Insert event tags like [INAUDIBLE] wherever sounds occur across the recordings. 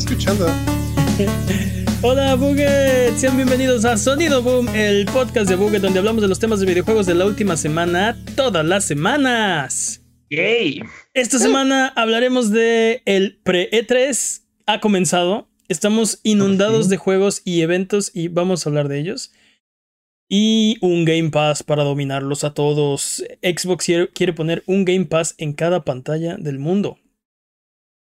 escuchando. Hola Buget, sean bienvenidos a Sonido Boom, el podcast de Buget donde hablamos de los temas de videojuegos de la última semana, todas las semanas. Yay. Esta semana hablaremos de el pre-E3, ha comenzado, estamos inundados de juegos y eventos y vamos a hablar de ellos. Y un Game Pass para dominarlos a todos. Xbox quiere poner un Game Pass en cada pantalla del mundo.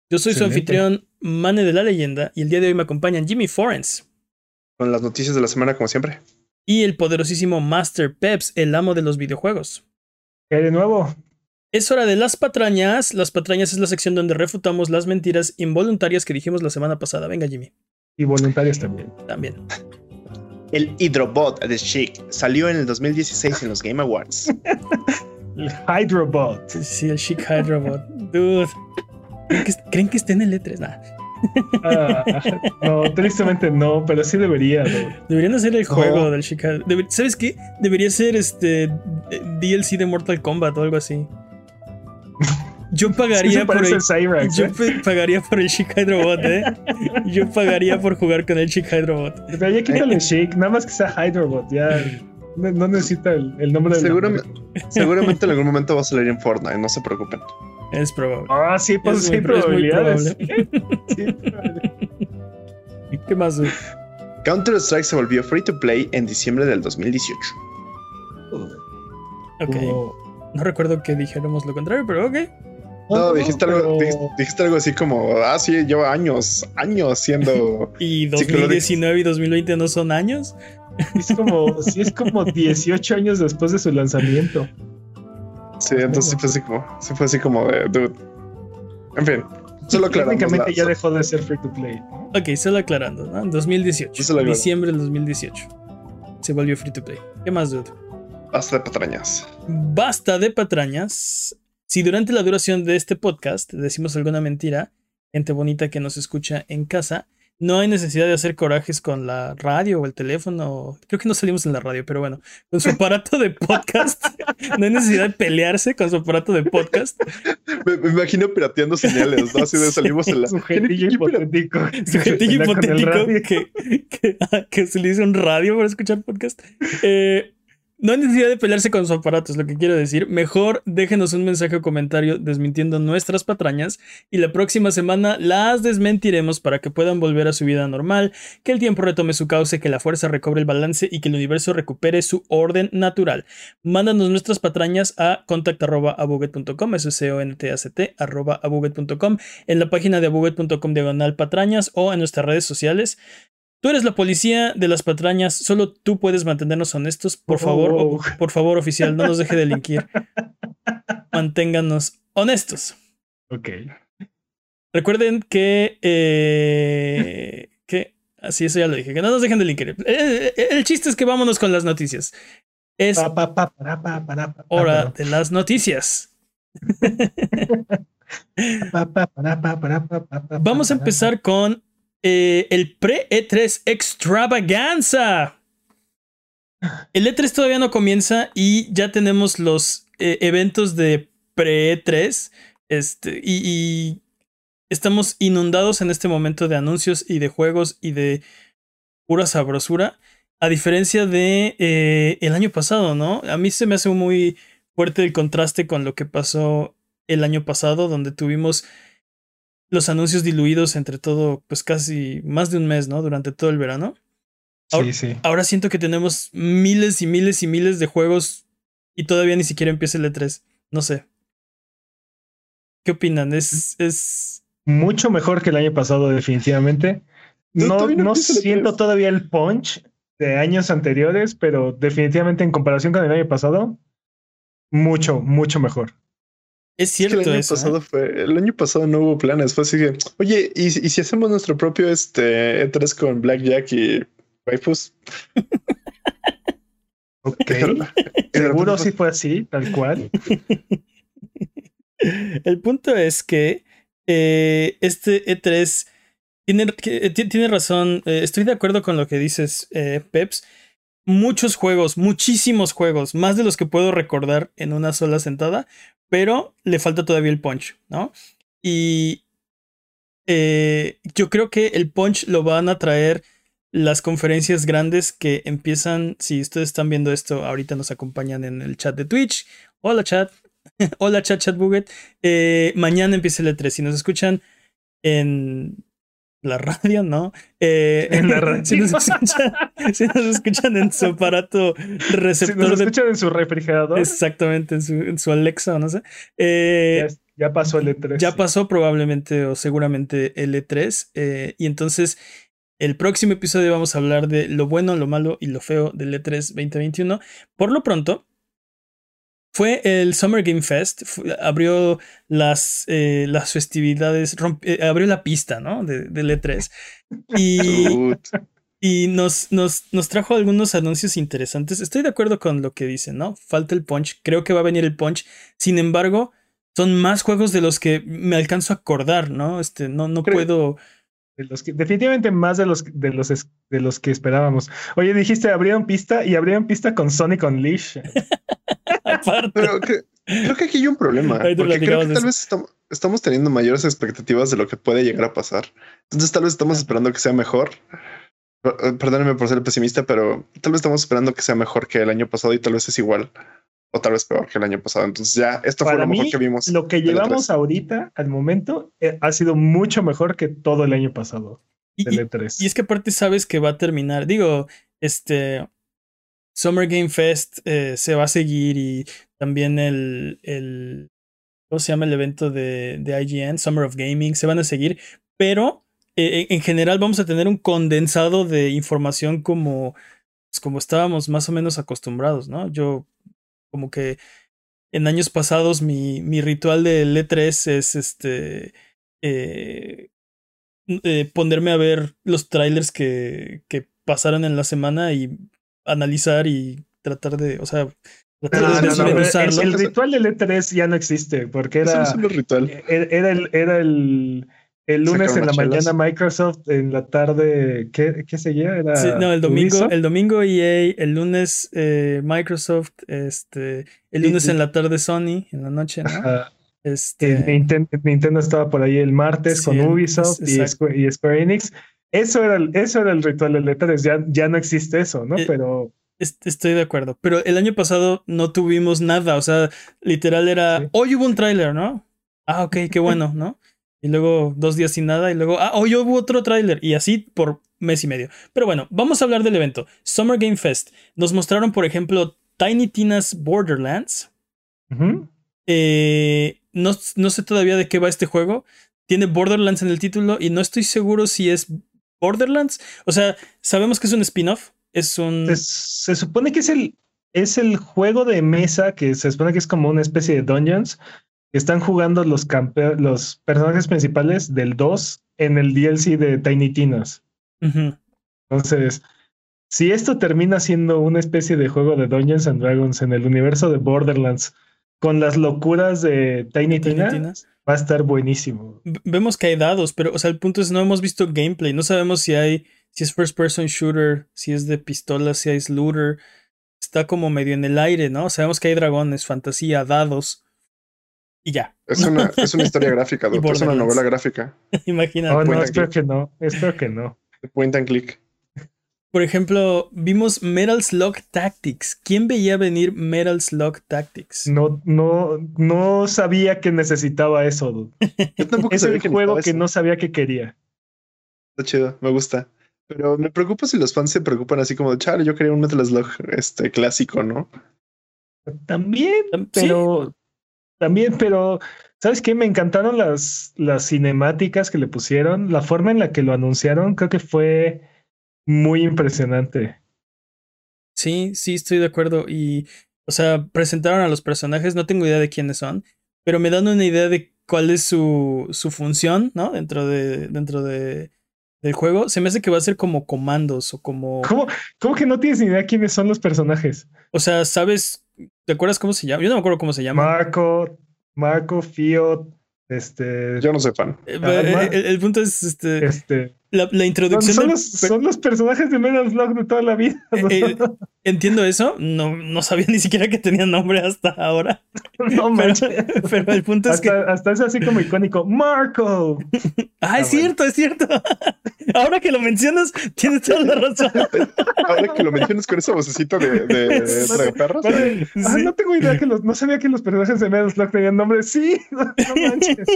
Yo soy su anfitrión, Mane de la Leyenda, y el día de hoy me acompañan Jimmy Forens. Con las noticias de la semana, como siempre. Y el poderosísimo Master Peps, el amo de los videojuegos. ¿Qué hay de nuevo? Es hora de las patrañas. Las patrañas es la sección donde refutamos las mentiras involuntarias que dijimos la semana pasada. Venga, Jimmy. Y voluntarias también. También. El Hydrobot de Chic salió en el 2016 en los Game Awards. [LAUGHS] el Hydrobot. Sí, el Chic Hydrobot. Dude. ¿Creen que, esté en el E3? Ah, no, tristemente no, pero sí debería. Deberían hacer el juego del Chic Hydrobot. ¿Sabes qué? Debería ser este DLC de Mortal Kombat o algo así. Yo [LAUGHS] pagaría por el, yo ¿eh? pagaría por el Chic Hydrobot, ¿eh? Yo pagaría por jugar con el Chic Hydrobot. Pero ya quítale Chic, nada más que sea Hydrobot, ya no, necesita el, nombre del seguramente, [LAUGHS] seguramente en algún momento va a salir en Fortnite, no se preocupen. Es probable. Ah, sí, pues sí, probabilidades. [LAUGHS] sí, ¿Qué más? Counter-Strike se volvió free to play en diciembre del 2018. Ok. No recuerdo que dijéramos lo contrario, pero ok. No, dijiste, algo, dijiste, algo así como, ah, sí, lleva años, años siendo. [LAUGHS] ¿Y 2019 y 2020 no son años? Es como, sí, es como 18 años después de su lanzamiento. Sí, entonces sí fue así como, sí fue así como de, dude. En fin, solo aclarando. Técnicamente ya dejó de ser free to play. Ok, solo aclarando, ¿no? 2018. Diciembre del 2018. Se volvió free to play. ¿Qué más, dude? Basta de patrañas. Basta de patrañas. Si durante la duración de este podcast decimos alguna mentira, gente bonita que nos escucha en casa, no hay necesidad de hacer corajes con la radio o el teléfono. Creo que no salimos en la radio, pero bueno, con su [LAUGHS] aparato de podcast. no hay necesidad de pelearse con su aparato de podcast. Me, imagino pirateando señales, ¿no? Así de [LAUGHS] salimos en la. Sujetillo hipotético. Sujetillo hipotético que, que, que, se le hizo un radio para escuchar podcast. Eh, no hay necesidad de pelearse con sus aparatos, lo que quiero decir. Mejor déjenos un mensaje o comentario desmintiendo nuestras patrañas y la próxima semana las desmentiremos para que puedan volver a su vida normal, que el tiempo retome su cauce, que la fuerza recobre el balance y que el universo recupere su orden natural. Mándanos nuestras patrañas a contact.abuget.com, eso es c o n t a c t en la página de abuget.com diagonal patrañas o en nuestras redes sociales. Tú eres la policía de las patrañas, solo tú puedes mantenernos honestos. Por favor, oh. por favor, oficial, no nos deje delinquir. [LAUGHS] Manténganos honestos. Ok. Recuerden que. Eh, que. Así, eso ya lo dije. Que no nos dejen delinquir. Eh, eh, el, chiste es que vámonos con las noticias. Es hora de las noticias. [LAUGHS] Vamos a empezar con eh, el pre-E3 extravaganza. El E3 todavía no comienza y ya tenemos los eh, eventos de pre-E3. Este, y, estamos inundados en este momento de anuncios y de juegos y de pura sabrosura. A diferencia de eh, el año pasado, ¿no? A mí se me hace muy fuerte el contraste con lo que pasó el año pasado, donde tuvimos los anuncios diluidos entre todo, pues casi más de un mes, ¿no? Durante todo el verano. sí, sí. Ahora siento que tenemos miles y miles y miles de juegos y todavía ni siquiera empieza el E3. No sé. ¿Qué opinan? Es, es... Mucho mejor que el año pasado, definitivamente. No, no, siento todavía el punch de años anteriores, pero definitivamente en comparación con el año pasado, mucho, mucho mejor. Es cierto. el, año pasado ¿eh? fue, el año pasado no hubo planes. Fue así que, oye, ¿y, si hacemos nuestro propio este, E3 con Blackjack y waifus? [LAUGHS] ok. [LAUGHS] Seguro sí fue así, tal cual. [LAUGHS] El punto es que eh, este E3 tiene, tiene razón. Eh, estoy de acuerdo con lo que dices, Peps muchos juegos, muchísimos juegos, más de los que puedo recordar en una sola sentada, pero le falta todavía el punch, ¿no? Y eh, yo creo que el punch lo van a traer las conferencias grandes que empiezan, si ustedes están viendo esto, ahorita nos acompañan en el chat de Twitch. Hola chat, [LAUGHS] hola chat, chat buget. Eh, mañana empieza el E3. Si nos escuchan en la radio, ¿no? Eh, en la radio. [LAUGHS] Si nos, escuchan, en su aparato receptor. Si nos escuchan en su refrigerador. Exactamente, en su, en su Alexa no sé. Eh, ya, pasó el E3. Ya pasó probablemente o seguramente el E3. y entonces el próximo episodio vamos a hablar de lo bueno, lo malo y lo feo del E3 2021. Por lo pronto, fue el Summer Game Fest, abrió las, eh, las festividades, eh, abrió la pista, ¿no? De, del E3. Y, y nos, nos, nos, trajo algunos anuncios interesantes. Estoy de acuerdo con lo que dicen, ¿no? Falta el punch, creo que va a venir el punch. Sin embargo, son más juegos de los que me alcanzo a acordar, ¿no? Este, no, no puedo definitivamente más de los, de, los, de los que esperábamos. Oye, dijiste abrieron pista y abrieron pista con Sonic Unleashed. [LAUGHS] [LAUGHS] Pero creo que aquí hay un problema. Porque creo que tal vez estamos, teniendo mayores expectativas de lo que puede llegar a pasar. Entonces tal vez estamos esperando que sea mejor. Eh, perdónenme por ser pesimista, pero tal vez estamos esperando que sea mejor que el año pasado y tal vez es igual o tal vez peor que el año pasado. Entonces ya esto fue lo mejor que vimos. Lo que llevamos ahorita al momento eh, ha sido mucho mejor que todo el año pasado. Y, E3. y, es que aparte sabes que va a terminar. Digo, este Summer Game Fest eh, se va a seguir y también el, el ¿cómo se llama el evento de, de IGN? Summer of Gaming se van a seguir, pero eh, en general vamos a tener un condensado de información como, pues, como estábamos más o menos acostumbrados, ¿no? Yo como que en años pasados mi, mi ritual de E3 es este eh, eh, ponerme a ver los trailers que, que pasaron en la semana y analizar y tratar de, o sea, tratar de el, ritual del E3 ya no existe porque era, ritual. E, era, el, era el, el lunes en la mañana Microsoft, en la tarde, ¿qué, qué seguía? Era no, el domingo, el domingo EA, el lunes eh, Microsoft, este, el lunes en la tarde Sony, en la noche, ¿no? Este... Nintendo, estaba por ahí el martes con Ubisoft y Square, Enix. Eso era, el, eso era el ritual de letras, ya, ya no existe eso, ¿no? Eh, Pero... Estoy de acuerdo, pero el año pasado no tuvimos nada, o sea, literal era, hoy hubo un tráiler, ¿no? Ah, ok, qué bueno, ¿no? y luego dos días sin nada y luego, ah, hoy hubo otro tráiler y así por mes y medio. Pero bueno, vamos a hablar del evento. Summer Game Fest. Nos mostraron, por ejemplo, Tiny Tina's Borderlands. Eh, no, no sé todavía de qué va este juego. Tiene Borderlands en el título y no estoy seguro si es Borderlands. O sea, sabemos que es un spin-off. Es un. Se, supone que es el, es el juego de mesa que se supone que es como una especie de dungeons están jugando los, los personajes principales del 2 en el DLC de Tiny Tinas. Entonces, si esto termina siendo una especie de juego de Dungeons and Dragons en el universo de Borderlands con las locuras de Tiny, Tinas, va a estar buenísimo. vemos que hay dados, pero o sea, el punto es no hemos visto gameplay, no sabemos si hay si es first person shooter, si es de pistola, si es looter. Está como medio en el aire, ¿no? Sabemos que hay dragones, fantasía, dados y ya. Es una, [LAUGHS] es una historia gráfica, doctor. Es una novela gráfica. Imagínate. [LAUGHS] Oh, no, espero que no. Espero que no. Point and click. Por ejemplo, vimos Metal Slug Tactics. ¿Quién veía venir Metal Slug Tactics? No, no, no sabía que necesitaba eso. [LAUGHS] Yo tampoco es el juego que no sabía que quería. Está chido, me gusta. Pero me preocupa si los fans se preocupan así como, chale, yo quería un Metal Slug este, clásico, ¿no? También, pero también, pero ¿sabes qué? Me encantaron las, las cinemáticas que le pusieron. La forma en la que lo anunciaron creo que fue muy impresionante. Sí, sí, estoy de acuerdo. Y, o sea, presentaron a los personajes, no tengo idea de quiénes son, pero me dan una idea de cuál es su, su función, ¿no? Dentro de, dentro de, del juego. Se me hace que va a ser como comandos o como... ¿Cómo, ¿Cómo que no tienes ni idea quiénes son los personajes? O sea, ¿sabes ¿Te acuerdas cómo se llama? Yo no me acuerdo cómo se llama. Marco, Marco, Fiat, Este. Yo no soy fan. Eh, el, punto es este. este la, introducción. Son, los, personajes de Metal Slug de toda la vida. Eh, entiendo eso. No, no sabía ni siquiera que tenían nombre hasta ahora. [LAUGHS] No pero, pero, el punto es que. Hasta es así como icónico. ¡Marco! [LAUGHS] ah, es cierto, es cierto. [LAUGHS] ahora que lo mencionas, tienes toda la razón. ahora que lo mencionas con esa vocecita de, de, perros. Ah, no tengo idea que los. No sabía que los personajes de Metal Slug tenían nombre. Sí, no, manches.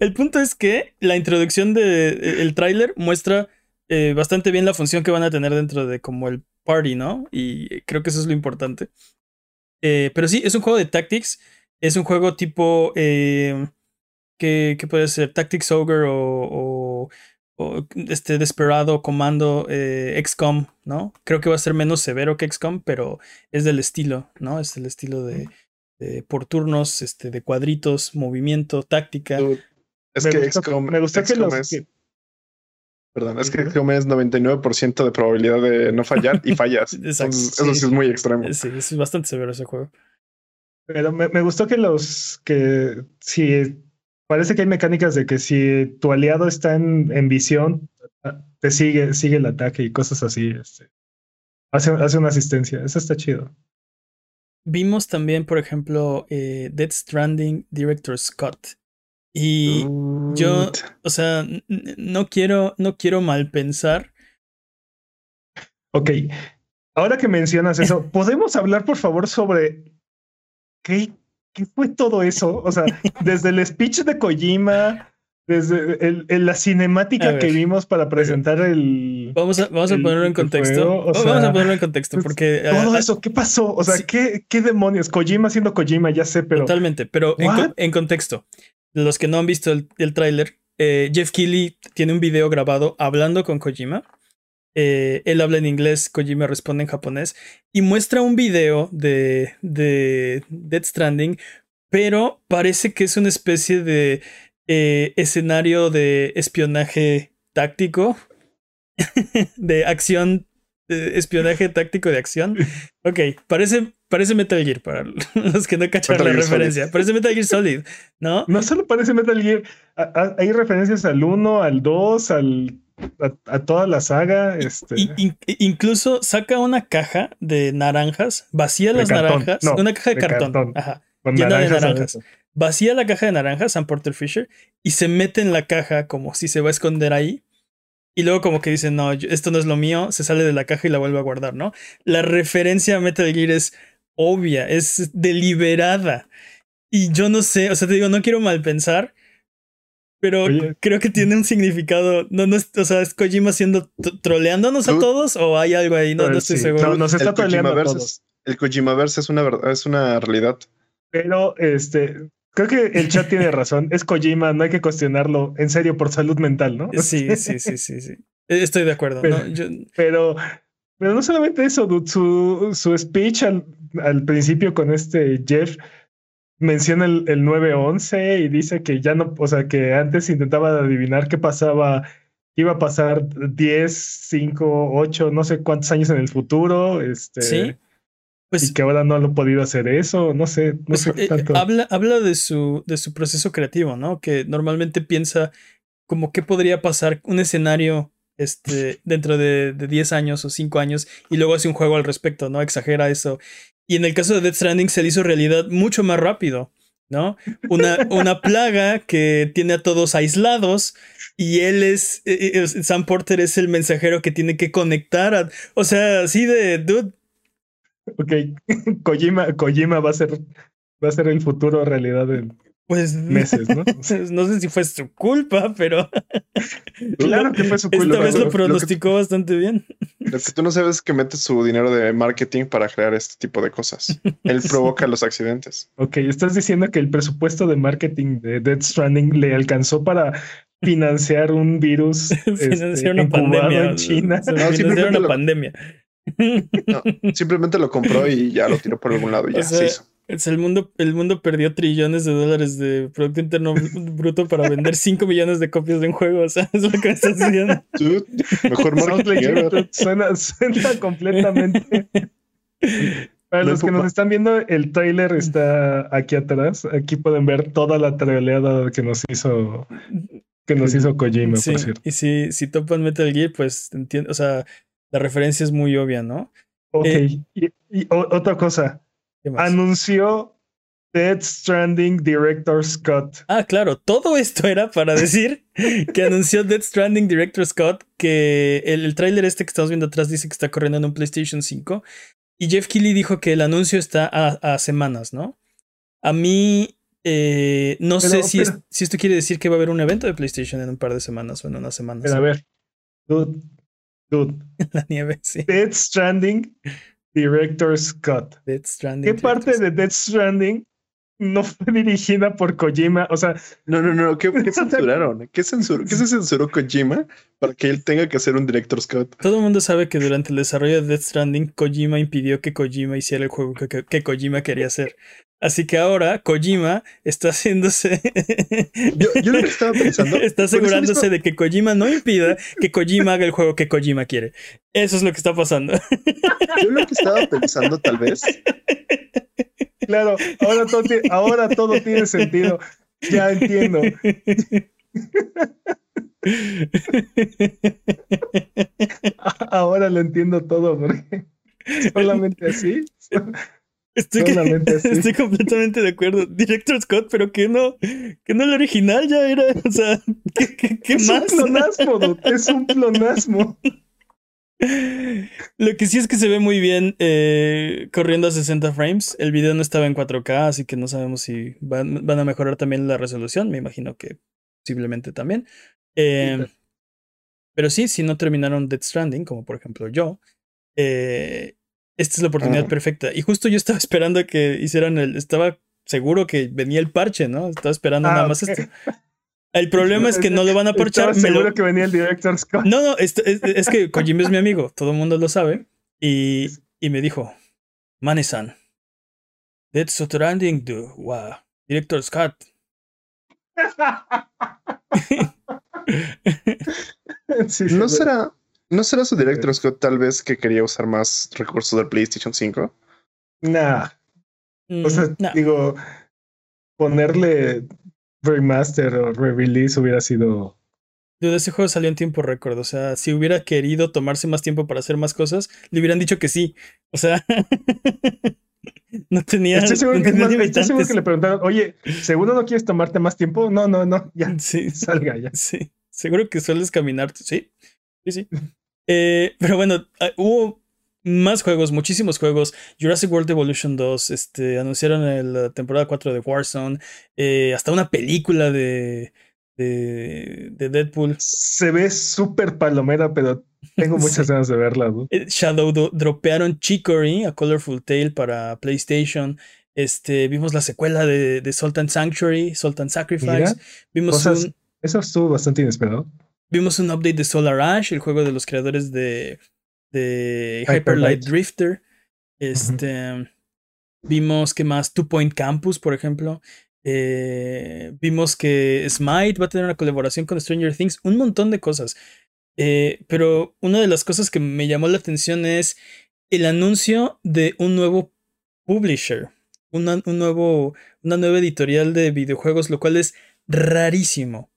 El punto es que la introducción del de, el tráiler muestra eh, bastante bien la función que van a tener dentro de como el party, ¿no? Y creo que eso es lo importante. Eh, pero sí, es un juego de tactics. Es un juego tipo. Eh, ¿qué, puede ser? Tactics Ogre o, o, este Desperado Comando XCOM, ¿no? Creo que va a ser menos severo que XCOM, pero es del estilo, ¿no? Es el estilo de, por turnos, este, de cuadritos, movimiento, táctica. Es que XCOM, me gusta que los. Perdón, es que XCOM es 99% de probabilidad de no fallar y [LAUGHS] fallas. Exacto. eso sí. es muy extremo. Sí, es bastante severo ese juego. Pero me, me, gustó que los que si parece que hay mecánicas de que si tu aliado está en, en visión, te sigue, sigue el ataque y cosas así. Este, hace, hace una asistencia. Eso está chido. Vimos también, por ejemplo, eh, Dead Stranding Director Scott. Y yo, o sea, no quiero, no quiero mal pensar. Ok. Ahora que mencionas eso, [LAUGHS] ¿podemos hablar, por favor, sobre qué, qué fue todo eso? O sea, [LAUGHS] desde el speech de Kojima, desde el, la cinemática que vimos para presentar el. Vamos a, vamos a ponerlo en contexto. vamos a ponerlo en contexto porque. Todo eso, ¿qué pasó? O sea, ¿qué, ¿qué, demonios? Kojima siendo Kojima, ya sé, pero. Totalmente, pero en, en, contexto los que no han visto el, tráiler, eh, Jeff Keighley tiene un video grabado hablando con Kojima. Eh, él habla en inglés, Kojima responde en japonés y muestra un video de, de Dead Stranding, pero parece que es una especie de eh, escenario de espionaje táctico, [LAUGHS] de acción, espionaje táctico de acción. Ok, parece parece Metal Gear para [LAUGHS] los que no cachan la referencia. Parece Metal Gear Solid, ¿no? No solo parece Metal Gear, hay referencias al 1, al 2, al, a, toda la saga. Este... incluso saca una caja de naranjas, vacía las naranjas, una caja de, cartón, ajá, llena de naranjas. Vacía la caja de naranjas, Sam Porter Fisher, y se mete en la caja como si se va a esconder ahí. Y luego como que dice, no, esto no es lo mío, se sale de la caja y la vuelve a guardar, ¿no? La referencia a Metal Gear es obvia, es deliberada. Y yo no sé, o sea, te digo, no quiero mal pensar, pero creo que tiene un significado. No, no, o sea, es Kojima siendo troleándonos a todos o hay algo ahí, no, no estoy seguro. No, nos está troleando a todos. El Kojimaverse es una verdad, es una realidad. Pero este, creo que el chat tiene [LAUGHS] razón. Es Kojima, no hay que cuestionarlo en serio por salud mental, ¿no? Sí, sí, sí, sí, sí. [LAUGHS] Estoy de acuerdo. pero pero no solamente eso, su, su speech al, al, principio con este Jeff menciona el, el 911 y dice que ya no, o sea, que antes intentaba adivinar qué pasaba, iba a pasar 10, 5, 8, no sé cuántos años en el futuro. Este, sí. Pues, y que ahora no lo ha podido hacer eso, no sé, no pues, sé eh, tanto. habla, habla de su, de su proceso creativo, ¿no? Que normalmente piensa como qué podría pasar un escenario este, dentro de, de 10 años o 5 años y luego hace un juego al respecto, ¿no? Exagera eso. Y en el caso de Death Stranding se le hizo realidad mucho más rápido, ¿no? Una, una plaga que tiene a todos aislados y él es, eh, eh, Sam Porter es el mensajero que tiene que conectar a, o sea, así de, dude. Ok, [LAUGHS] Kojima, Kojima va a ser, va a ser el futuro realidad del, pues meses, ¿no? [LAUGHS] no sé si fue su culpa, pero. [LAUGHS] claro que fue su culpa. Esta vez lo pronosticó bastante bien. Lo que tú no sabes es que mete su dinero de marketing para crear este tipo de cosas. [LAUGHS] Él provoca los accidentes. Ok, estás diciendo que el presupuesto de marketing de Dead Stranding le alcanzó para financiar un virus. financiar este, una pandemia. En China. No, financiar una pandemia. No, simplemente lo compró y ya lo tiró por algún lado y ya se hizo. Es el mundo, el mundo perdió trillones de dólares de Producto Interno Bruto para vender 5 millones de copias de un juego. O sea, [LAUGHS] es lo que estás diciendo. mejor marketing suena, suena completamente. Para los que nos están viendo, el trailer está aquí atrás. Aquí pueden ver toda la traileada que nos hizo que nos hizo Kojima, por cierto. Y si, si topan Metal Gear, pues entiendo, o sea, la referencia es muy obvia, ¿no? Ok, eh, y, otra cosa. Anunció Dead Stranding Director Scott. Ah, claro, todo esto era para [LAUGHS] decir que anunció Dead Stranding Director Scott, que el, el tráiler este que estamos viendo atrás dice que está corriendo en un PlayStation 5. Y Jeff Keighley dijo que el anuncio está a, semanas, ¿no? A mí eh, no sé si, si, esto quiere decir que va a haber un evento de PlayStation en un par de semanas o en unas semanas. Pero a ver, dude, dude. [LAUGHS] La nieve, sí. Dead Stranding Director Scott. Stranding. ¿Qué parte de Dead Stranding no fue dirigida por Kojima. O sea, no, no, no. ¿Qué, [LAUGHS] censuraron? ¿Qué, censur ¿Qué se censuró Kojima para que él tenga que hacer un director Scott? Todo el mundo sabe que durante el desarrollo de Death Stranding, Kojima impidió que Kojima hiciera el juego que, que, Kojima quería hacer. Así que ahora Kojima está haciéndose. [LAUGHS] yo, yo, lo que estaba pensando. [LAUGHS] está asegurándose de que Kojima no impida que Kojima haga el juego que Kojima quiere. Eso es lo que está pasando. [LAUGHS] yo lo que estaba pensando, tal vez, Claro, ahora todo, ahora todo tiene sentido. Ya entiendo. Ahora lo entiendo todo, porque solamente así. Estoy, [LAUGHS] estoy completamente de acuerdo. Director Scott, pero que no, que no el original ya era. O sea, ¿qué, más? Es un plonasmo, es un plonasmo. Lo que sí es que se ve muy bien eh, corriendo a 60 frames. El video no estaba en 4K, así que no sabemos si van, a mejorar también la resolución. Me imagino que posiblemente también. Em, pero sí, si no terminaron Dead Stranding, como por ejemplo yo, eh, esta es la oportunidad ah. perfecta. Y justo yo estaba [LAUGHS] esperando a que hicieran el. Estaba seguro que venía el parche, ¿no? Estaba esperando nada ah, más esto. El problema es que no lo van a parchar. seguro que venía el director Scott. No, no, es, que Kojima es mi amigo, todo el mundo lo sabe. Y, y me dijo, Manesan, Dead Stranding, dude, wow, director Scott. [LAUGHS] [LAUGHS] ¿No, será, ¿No será su director Scott tal vez que quería usar más recursos del PlayStation 5? Nah. o sea, mm, digo, ponerle remaster o re-release hubiera sido. Dude, ese juego salió en tiempo récord. O sea, si hubiera querido tomarse más tiempo para hacer más cosas, le hubieran dicho que sí. O sea, [LAUGHS] no tenía. Estoy seguro, que, le preguntaron, oye, ¿seguro no quieres tomarte más tiempo? No, no, no, ya. [LAUGHS] Sí, salga ya. Sí, seguro que sueles caminar. Sí, sí, sí. Eh, [LAUGHS] pero bueno, ah, hubo más juegos, muchísimos juegos. Jurassic World Evolution 2, este, anunciaron la temporada 4 de Warzone, eh, hasta una película de, de, Deadpool. Se ve súper palomera, pero tengo [LAUGHS] muchas ganas de verla. Eh, Shadow dropearon Chicory, a Colorful Tale para PlayStation. Este, vimos la secuela de, de Sultan Sanctuary, Sultan Sacrifice. vimos un, eso estuvo bastante inesperado. Vimos un update de Solar Ash, el juego de los creadores de de Hyper Light Drifter. Este. Vimos que más Two Point Campus, por ejemplo. Eh, vimos que Smite va a tener una colaboración con Stranger Things. Un montón de cosas. Eh, pero una de las cosas que me llamó la atención es el anuncio de un nuevo publisher. un nuevo, una nueva editorial de videojuegos, lo cual es rarísimo.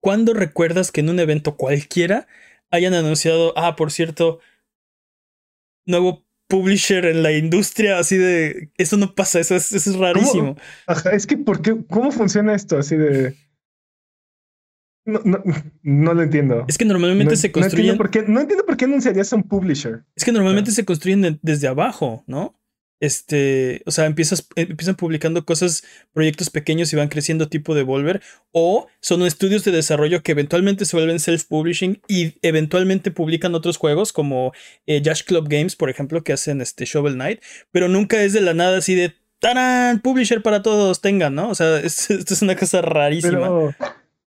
¿Cuándo recuerdas que en un evento cualquiera hayan anunciado, ah, por cierto, nuevo publisher en la industria, así de, eso no pasa, eso es, eso es rarísimo. Ajá, es que, ¿por qué, ¿cómo funciona esto? Así de... No, no, no lo entiendo. Es que normalmente se construyen... No entiendo, por qué, no entiendo por qué anunciarías a un publisher. Es que normalmente se construyen desde abajo, ¿no? Este, o sea, empiezas, eh, empiezan publicando cosas, proyectos pequeños y van creciendo tipo de Volver, o son estudios de desarrollo que eventualmente se vuelven self-publishing y eventualmente publican otros juegos como eh, Club Games, por ejemplo, que hacen este Shovel Knight, pero nunca es de la nada así de ¡Tarán! Publisher para todos, tengan, ¿no? O sea, [LAUGHS] esto es una cosa rarísima. Pero,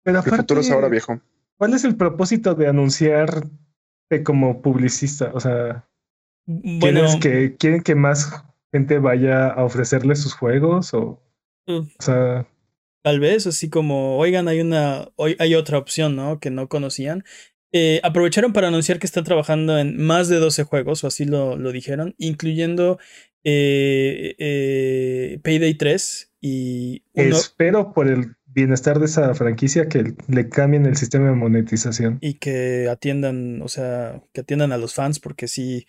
pero aparte, ahora, viejo. ¿Cuál es el propósito de anunciarte como publicista? O sea, bueno, que, ¿quieren que más gente vaya a ofrecerle sus juegos o, o sea, tal vez así como, oigan, hay una, hoy hay otra opción, ¿no? Que no conocían. Eh, aprovecharon para anunciar que están trabajando en más de 12 juegos, o así lo, lo dijeron, incluyendo eh, eh, Payday 3 y... Espero por el bienestar de esa franquicia que le cambien el sistema de monetización. Y que atiendan, o sea, que atiendan a los fans porque sí,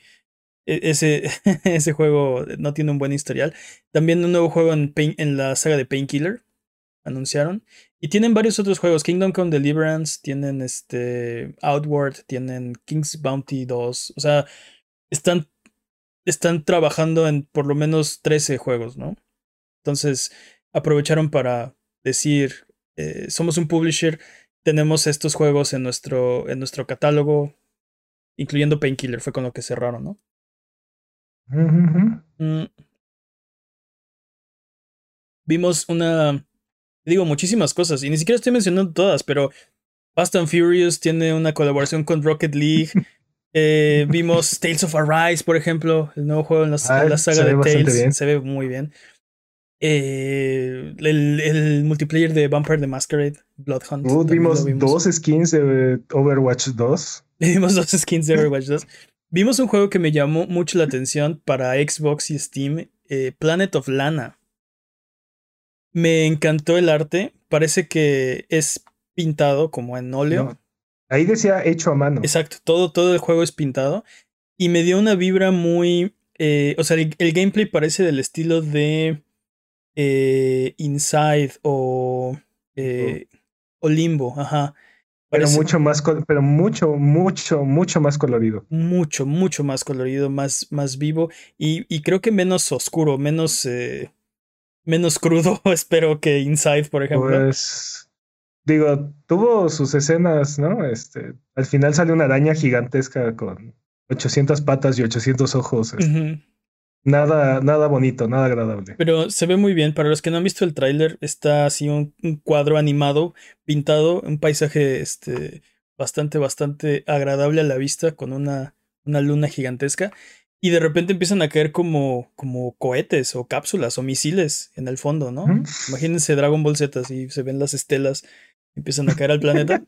ese, [LAUGHS] ese juego no tiene un buen historial. También un nuevo juego en, en la saga de Painkiller anunciaron. Y tienen varios otros juegos. Kingdom Come Deliverance, tienen este Outward, tienen King's Bounty 2. O sea, están, están trabajando en por lo menos 13 juegos, ¿no? Entonces, aprovecharon para decir, eh, somos un publisher, tenemos estos juegos en nuestro, en nuestro catálogo, incluyendo Painkiller, fue con lo que cerraron, ¿no? Mm. Vimos una digo muchísimas cosas y ni siquiera estoy mencionando todas, pero Fast and Furious tiene una colaboración con Rocket League. [LAUGHS] Eh, vimos Tales of Arise, por ejemplo, el nuevo juego en la, ah, saga de Tales. Se ve muy bien. Eh, el, multiplayer de Vampire the Masquerade, Blood Hunt. Uh, vimos, dos skins de Overwatch 2. [LAUGHS] Vimos dos skins de Overwatch 2. Vimos un juego que me llamó mucho la atención para Xbox y Steam, eh, Planet of Lana. Me encantó el arte. Parece que es pintado como en óleo. ahí decía hecho a mano. Exacto, todo, todo el juego es pintado. Y me dio una vibra muy. Eh, o sea, el, gameplay parece del estilo de eh, Inside o, eh, o Limbo, ajá. Pero mucho más, pero mucho, mucho, mucho más colorido. Mucho, mucho más colorido, más, más vivo y, y creo que menos oscuro, menos menos crudo, [LAUGHS] espero que Inside, por ejemplo. Pues digo, tuvo sus escenas, ¿no? Este, al final sale una araña gigantesca con 800 patas y 800 ojos. Este. Nada, nada bonito, nada agradable. Pero se ve muy bien. Para los que no han visto el tráiler, está así un, cuadro animado, pintado, un paisaje este, bastante, bastante agradable a la vista, con una, una luna gigantesca. Y de repente empiezan a caer como, como cohetes o cápsulas o misiles en el fondo, ¿no? Imagínense Dragon Ball Z, y se ven las estelas, empiezan a caer al planeta.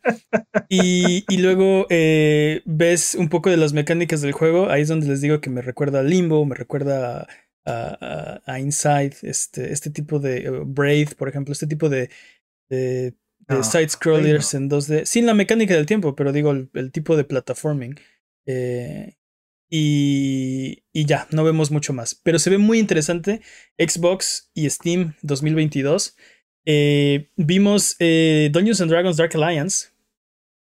y, y, luego eh, ves un poco de las mecánicas del juego. Ahí es donde les digo que me recuerda a Limbo, me recuerda a, a, Inside, este, este tipo de uh, Braid, por ejemplo, este tipo de, de, ah, side-scrollers en 2D. Sin la mecánica del tiempo, pero digo el, el tipo de plataforming. Eh, y, y, ya, no vemos mucho más. Pero se ve muy interesante. Xbox y Steam 2022. Eh, vimos eh, Dungeons and Dragons Dark Alliance.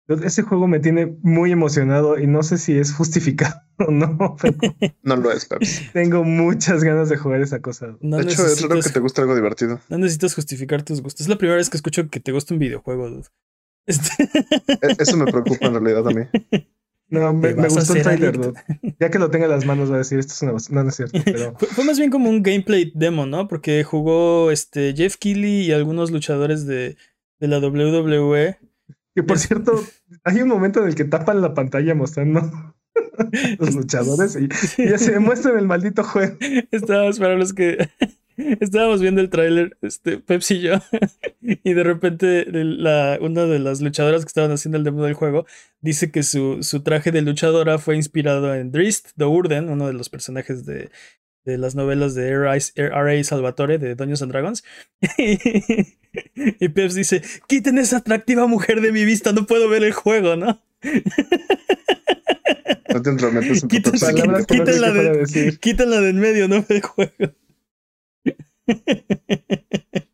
Ese juego me tiene muy emocionado y no sé si es justificado [LAUGHS] o no. [LAUGHS] no lo es, Tengo muchas ganas de jugar esa cosa. de hecho, es raro que te guste algo divertido. No necesitas justificar tus gustos. Es la primera vez que escucho que te gusta un videojuego, dude. Este e-, eso me preocupa en realidad a mí. [LAUGHS] No, me, gustó el trailer, Ya que lo tenga en las manos, va a decir, esto es una... No, no es cierto, [LAUGHS] pero... fue, más bien como un gameplay demo, ¿no? Porque jugó este Jeff Keighley y algunos luchadores de, de la WWE. Que por cierto, hay un momento en el que tapan la pantalla mostrando [LAUGHS] los luchadores [LAUGHS] y, ya se muestran el maldito juego. Estábamos para los que Estábamos viendo el tráiler, este, Pepsi y yo, [LAUGHS] y de repente la, una de las luchadoras que estaban haciendo el demo del juego dice que su, su traje de luchadora fue inspirado en Drist the Urden, uno de los personajes de, de las novelas de R.A. Salvatore de Dungeons and Dragons. [LAUGHS] y Peps dice, quiten esa atractiva mujer de mi vista, no puedo ver el juego, ¿no? No te entrometes en quítenla, de, quítenla de en medio, no el juego. [LAUGHS]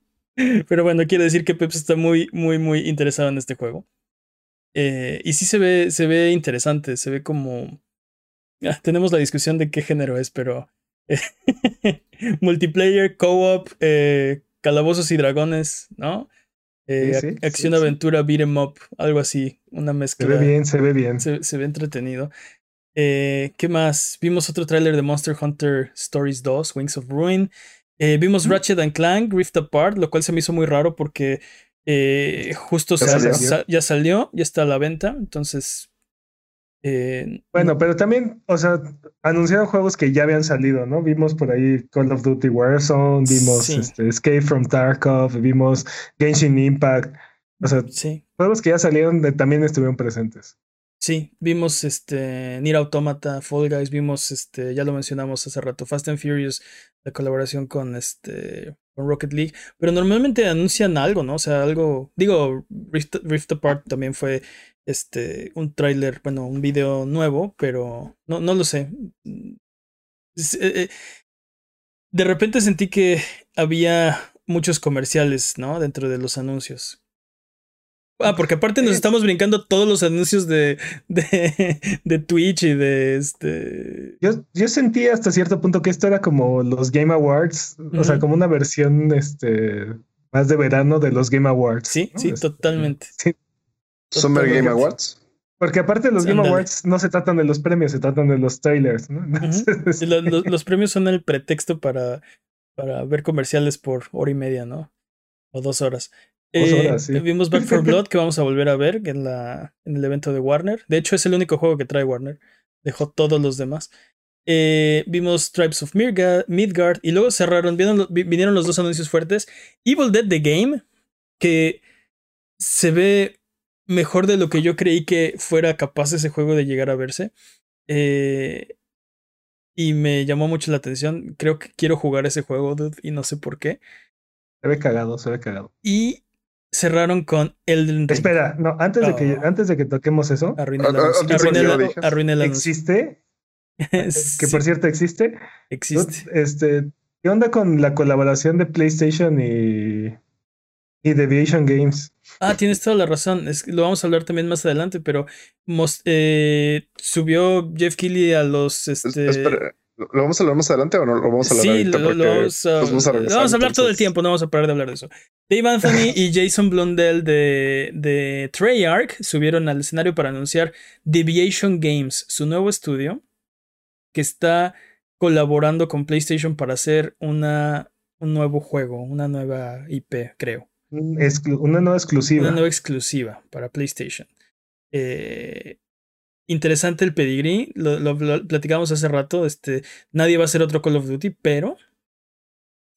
Pero bueno, quiere decir que Peps está muy, muy, muy interesado en este juego. Eh, y sí se ve, se ve interesante, se ve como... Ah, tenemos la discusión de qué género es, pero... [LAUGHS] multiplayer, co-op, eh, calabozos y dragones, ¿no? Eh, acción, aventura, beat em up, algo así, una mezcla. Se ve bien, se ve bien. Se, se ve entretenido. ¿Qué más? Vimos otro tráiler de Monster Hunter Stories 2, Wings of Ruin. Eh, vimos Ratchet and Clank, Rift Apart, lo cual se me hizo muy raro porque eh, justo ¿Ya, salió? ya salió, ya está a la venta, entonces... Eh, bueno, pero también, o sea, anunciaron juegos que ya habían salido, ¿no? Vimos por ahí Call of Duty Warzone, vimos este, Escape from Tarkov, vimos Genshin Impact, o sea, juegos que ya salieron también estuvieron presentes. Sí, vimos este Nier Automata, Fall Guys, vimos este, ya lo mencionamos hace rato, Fast and Furious, la colaboración con este con Rocket League, pero normalmente anuncian algo, ¿no? O sea, algo, digo, Rift, Apart también fue este un tráiler, bueno, un video nuevo, pero no, no lo sé. Eh, eh, de repente sentí que había muchos comerciales, ¿no? Dentro de los anuncios. Ah, porque aparte nos estamos brincando todos los anuncios de, de, de Twitch y de este. Yo, yo sentí hasta cierto punto que esto era como los Game Awards, o sea, como una versión este más de verano de los Game Awards. Sí, sí, este, totalmente. Summer Game Awards. Porque aparte los Game Awards no se tratan de los premios, se tratan de los trailers, ¿no? [LAUGHS] los, los, premios son el pretexto para, para ver comerciales por hora y media, ¿no? O dos horas. Eh, vimos Back for Blood que vamos a volver a ver en, la, en el evento de Warner. De hecho, es el único juego que trae Warner. Dejó todos los demás. Eh, vimos Tribes of Midgard, y luego cerraron, vinieron, los dos anuncios fuertes. Evil Dead The Game, que se ve mejor de lo que yo creí que fuera capaz ese juego de llegar a verse. Eh, y me llamó mucho la atención. Creo que quiero jugar ese juego, dude, y no sé por qué. Se ve cagado, se ve cagado. Y cerraron con Elden Ring. Espera, no, antes de que, oh. antes de que toquemos eso, arruiné la, ¿Existe? [LAUGHS] que por cierto existe. Existe. Este, ¿qué onda con la colaboración de PlayStation y, y Deviation Games? Ah, tienes toda la razón. Es, lo vamos a hablar también más adelante, pero eh, subió Jeff Keighley a los. Este, ¿Lo vamos a hablar más adelante o no lo vamos a hablar sí, lo, vamos, a, vamos, a, hablar todo el tiempo, no vamos a parar de hablar de eso. Dave Anthony [LAUGHS] y Jason Blundell de, de Treyarch subieron al escenario para anunciar Deviation Games, su nuevo estudio, que está colaborando con PlayStation para hacer una, un nuevo juego, una nueva IP, creo. una nueva exclusiva. Una nueva exclusiva para PlayStation. Eh, interesante el pedigrí, lo, platicamos hace rato, este, nadie va a hacer otro Call of Duty, pero...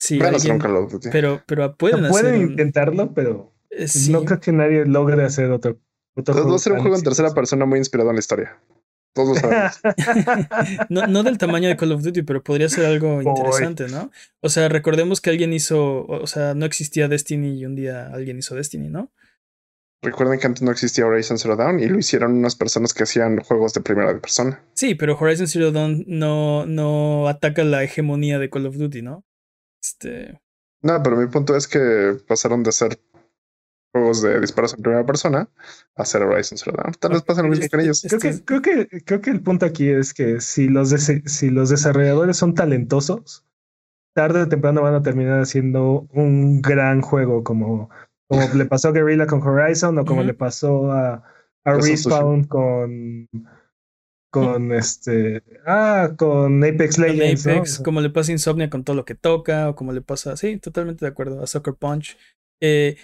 Sí, alguien, Call of Duty. Pero, pero pueden, pueden intentarlo, pero eh, no creo que nadie logre hacer otro. otro va a ser un juego en tercera persona muy inspirado en la historia. Todos sabemos. [LAUGHS] [LAUGHS] no, no del tamaño de Call of Duty, pero podría ser algo interesante, ¿no? O sea, recordemos que alguien hizo, o sea, no existía Destiny y un día alguien hizo Destiny, ¿no? Recuerden que antes no existía Horizon Zero Dawn y lo hicieron unas personas que hacían juegos de primera persona. Sí, pero Horizon Zero Dawn no, no ataca la hegemonía de Call of Duty, ¿no? Este. No, pero mi punto es que pasaron de hacer juegos de disparos en primera persona a hacer Horizon Zero Dawn. Tal vez pasa lo mismo con ellos. Creo que, creo, que, creo que el punto aquí es que si los, si los desarrolladores son talentosos, tarde o temprano van a terminar haciendo un gran juego como como le pasó a Guerrilla con Horizon o como le pasó a, a Respawn con con este ah con Apex Legends Apex, como le pasa a Insomnia con todo lo que toca o como le pasa sí totalmente de acuerdo a Soccer Punch. Eh,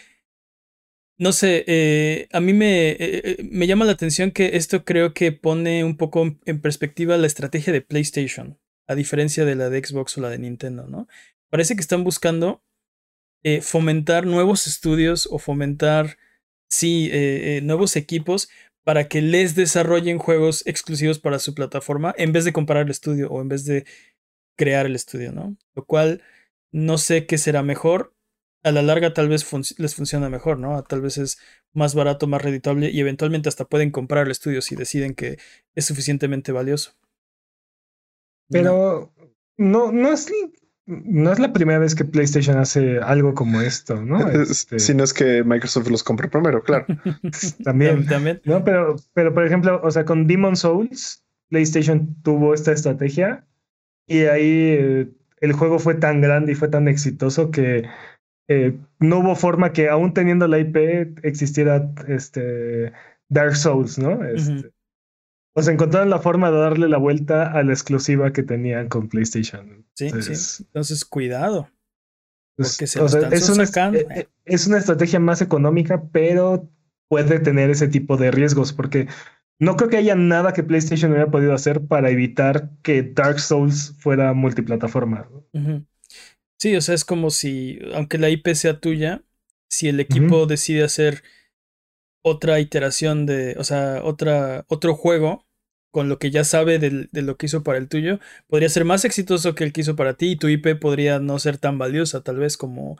no sé, eh, a mí me, eh, me llama la atención que esto creo que pone un poco en perspectiva la estrategia de PlayStation, a diferencia de la de Xbox o la de Nintendo, ¿no? Parece que están buscando eh, fomentar nuevos estudios o fomentar, sí, eh, eh, nuevos equipos para que les desarrollen juegos exclusivos para su plataforma en vez de comprar el estudio o en vez de crear el estudio, ¿no? Lo cual no sé qué será mejor. A la larga tal vez les funciona mejor, ¿no? Tal vez es más barato, más reditable y eventualmente hasta pueden comprar el estudio si deciden que es suficientemente valioso. Pero no, no es no es la primera vez que PlayStation hace algo como esto, ¿no? [LAUGHS] Este... Si no es que Microsoft los compra primero, claro. [LAUGHS] También. También. No, pero, pero por ejemplo, o sea, con Demon Souls, PlayStation tuvo esta estrategia y ahí eh, el juego fue tan grande y fue tan exitoso que eh, no hubo forma que aún teniendo la IP existiera este Dark Souls, ¿no? Este, o sea, encontraron la forma de darle la vuelta a la exclusiva que tenían con PlayStation. Sí, sí. Entonces, cuidado. Pues, porque se es, una, eh, eh, es una estrategia más económica, pero puede tener ese tipo de riesgos, porque no creo que haya nada que PlayStation hubiera podido hacer para evitar que Dark Souls fuera multiplataforma. Sí, o sea, es como si, aunque la IP sea tuya, si el equipo decide hacer otra iteración de, o sea, otra, otro juego con lo que ya sabe de, lo que hizo para el tuyo, podría ser más exitoso que el que hizo para ti y tu IP podría no ser tan valiosa, tal vez como,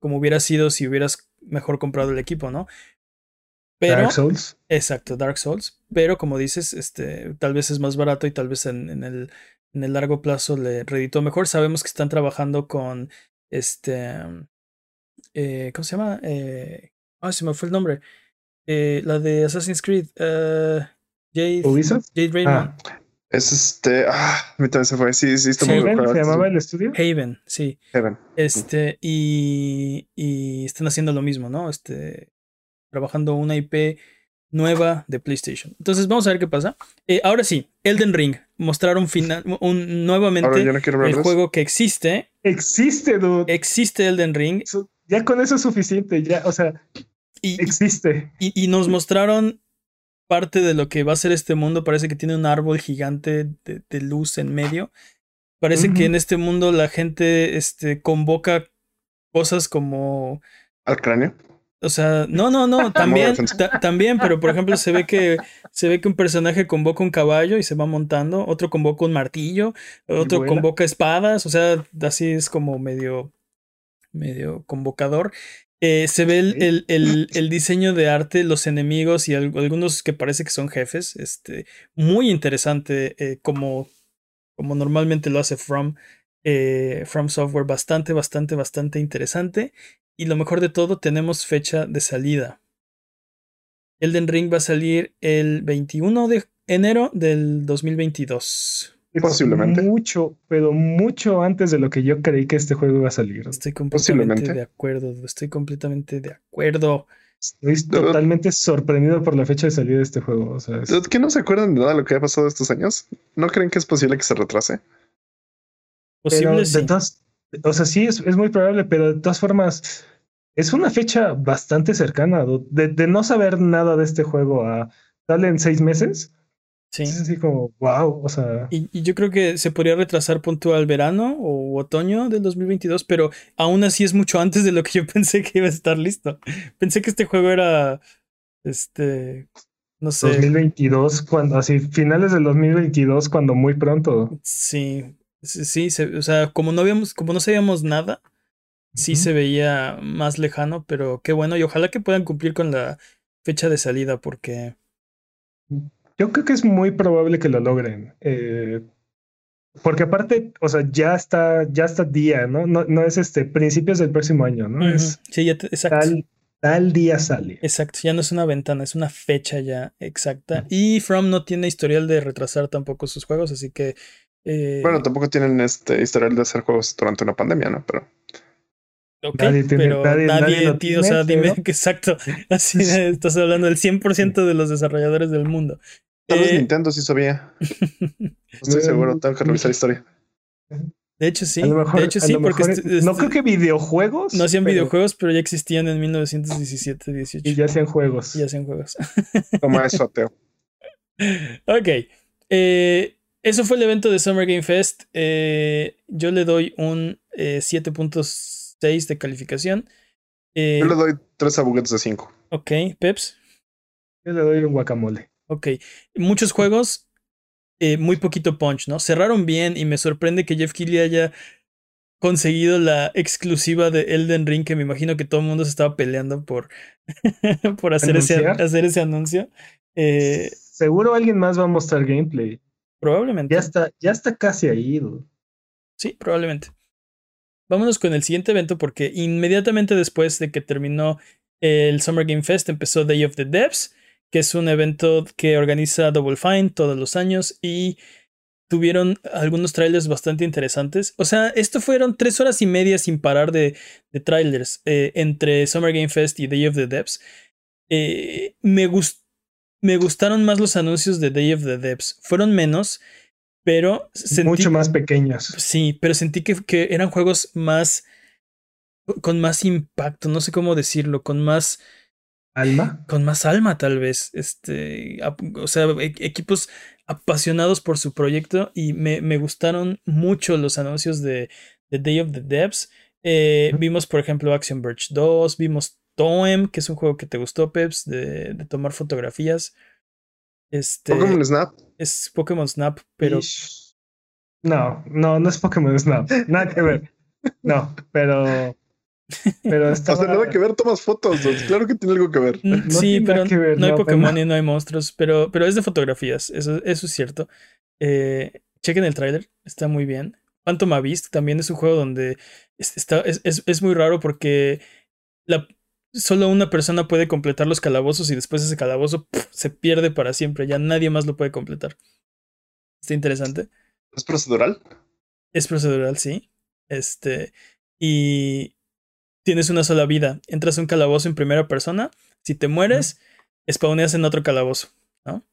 como hubiera sido si hubieras mejor comprado el equipo, ¿no? Pero, Dark Souls. Exacto, Dark Souls. Pero como dices, este, tal vez es más barato y tal vez en, en el, en el largo plazo le reditó mejor. Sabemos que están trabajando con este. Eh, ¿Cómo se llama? Eh, ah, se me fue el nombre. Eh, la de Assassin's Creed. Uh, Jade, Jade Raymond. Ah, es este. Ah, también se fue. Sí, sí, está muy ¿Haven se llamaba el estudio? Haven, sí. Haven. Este, y, y están haciendo lo mismo, ¿no? Este, trabajando una IP nueva de PlayStation. Entonces vamos a ver qué pasa. Eh, ahora sí, Elden Ring. Mostraron final, [LAUGHS] un, nuevamente el juego que existe. Existe, dude. Existe Elden Ring. Ya con eso es suficiente, ya, o sea, existe. Y, nos mostraron parte de lo que va a ser este mundo. Parece que tiene un árbol gigante de, luz en medio. Parece que en este mundo la gente este, convoca cosas como... Al cráneo. O sea, no, no, no, [LAUGHS] también, también, pero por ejemplo se ve que se ve que un personaje convoca un caballo y se va montando, otro convoca un martillo, otro convoca espadas, o sea, así es como medio, medio convocador. Eh, se ve el, el, [LAUGHS] el, diseño de arte, los enemigos y algunos que parece que son jefes, este, muy interesante eh, como, como normalmente lo hace From. Eh, From Software bastante, bastante, bastante interesante. Y lo mejor de todo, tenemos fecha de salida. Elden Ring va a salir el 21 de enero del 2022. Posiblemente. Mucho, pero mucho antes de lo que yo creí que este juego iba a salir. Estoy completamente de acuerdo. Estoy completamente de acuerdo. Estoy totalmente sorprendido por la fecha de salida de este juego. O sea, ¿Qué no se acuerdan de nada de lo que ha pasado estos años? ¿No creen que es posible que se retrase? Posible, sí o sea, sí, es, es, muy probable, pero de todas formas, es una fecha bastante cercana. De, de no saber nada de este juego a sale en seis meses. Sí. Es así como, wow, o sea. Y, y, yo creo que se podría retrasar puntual al verano o otoño del 2022, pero aún así es mucho antes de lo que yo [LAUGHS] pensé que iba a estar listo. Pensé que este juego era, este, no sé. 2022, cuando, así, finales del 2022, cuando muy pronto. Sí, Sí, o sea, como no habíamos, como no sabíamos nada, sí se veía más lejano, pero qué bueno, y ojalá que puedan cumplir con la fecha de salida, porque. Yo creo que es muy probable que lo logren. Eh, porque aparte, o sea, ya está, ya está día, ¿no? No, no es este principios del próximo año, ¿no? es sí, ya exacto. Tal, tal, día sale. Exacto, ya no es una ventana, es una fecha ya exacta. Y From no tiene historial de retrasar tampoco sus juegos, así que eh, bueno, tampoco tienen este historial de hacer juegos durante una pandemia, ¿no? Pero. Ok, pero nadie, nadie, o sea, dime [LAUGHS] que exacto. [LAUGHS] Así estás hablando del 100% de los desarrolladores del mundo. Tal vez eh, Nintendo sí sabía. [LAUGHS] No estoy seguro, tengo que revisar la historia. De hecho, sí. de hecho, sí, porque. no creo que videojuegos. No hacían videojuegos, pero ya existían en 1917, 18. Y ya hacían juegos. Y ya hacían juegos. [LAUGHS] Toma eso, Ateo. ok. Eh, eso fue el evento de Summer Game Fest. Eh, yo le doy un 7.6 eh, de calificación. Eh, yo le doy 3 abuguetes de 5. Ok, Peps. Yo le doy un guacamole. Ok. Muchos juegos, muy poquito punch, ¿no? Cerraron bien y me sorprende que Jeff Keighley haya conseguido la exclusiva de Elden Ring, que me imagino que todo el mundo se estaba peleando por, [LAUGHS] por hacer, ese, hacer ese anuncio. Seguro alguien más va a mostrar gameplay. Probablemente. Ya está, ya está casi ahí. Sí, probablemente. Vámonos con el siguiente evento porque inmediatamente después de que terminó el Summer Game Fest empezó Day of the Devs, que es un evento que organiza Double Fine todos los años y tuvieron algunos trailers bastante interesantes. O sea, esto fueron tres horas y media sin parar de, de trailers eh, entre Summer Game Fest y Day of the Devs. Eh, me gustó me gustaron más los anuncios de Day of the Devs. Fueron menos, pero sentí, mucho más pequeños. Sí, pero sentí que, que, eran juegos más con más impacto, no sé cómo decirlo, con más alma, con más alma tal vez, este, o sea, e, equipos apasionados por su proyecto y me, me gustaron mucho los anuncios de, de Day of the Devs. Eh, vimos, por ejemplo, Action Verge 2, vimos Toem, que es un juego que te gustó, Peps, de, de tomar fotografías. Este, Pokémon Snap. Es Pokémon Snap, pero. No, no, no es Pokémon Snap. [LAUGHS] Nada que ver. No, pero. Pero está. [LAUGHS] O sea, nada que ver, tomas fotos. Claro que tiene algo que ver. Mm, sí, pero no hay Pokémon y no hay monstruos. Pero, pero es de fotografías. Eso, eso es cierto. Eh, chequen el tráiler. Está muy bien. Phantom Abyss también es un juego donde está, es, es, es muy raro porque la, solo una persona puede completar los calabozos y después ese calabozo se pierde para siempre. Ya nadie más lo puede completar. Está interesante. ¿Es procedural? Es procedural, sí. Este. Y tienes una sola vida. Entras a un calabozo en primera persona. Si te mueres, spawneas en otro calabozo. ¿no?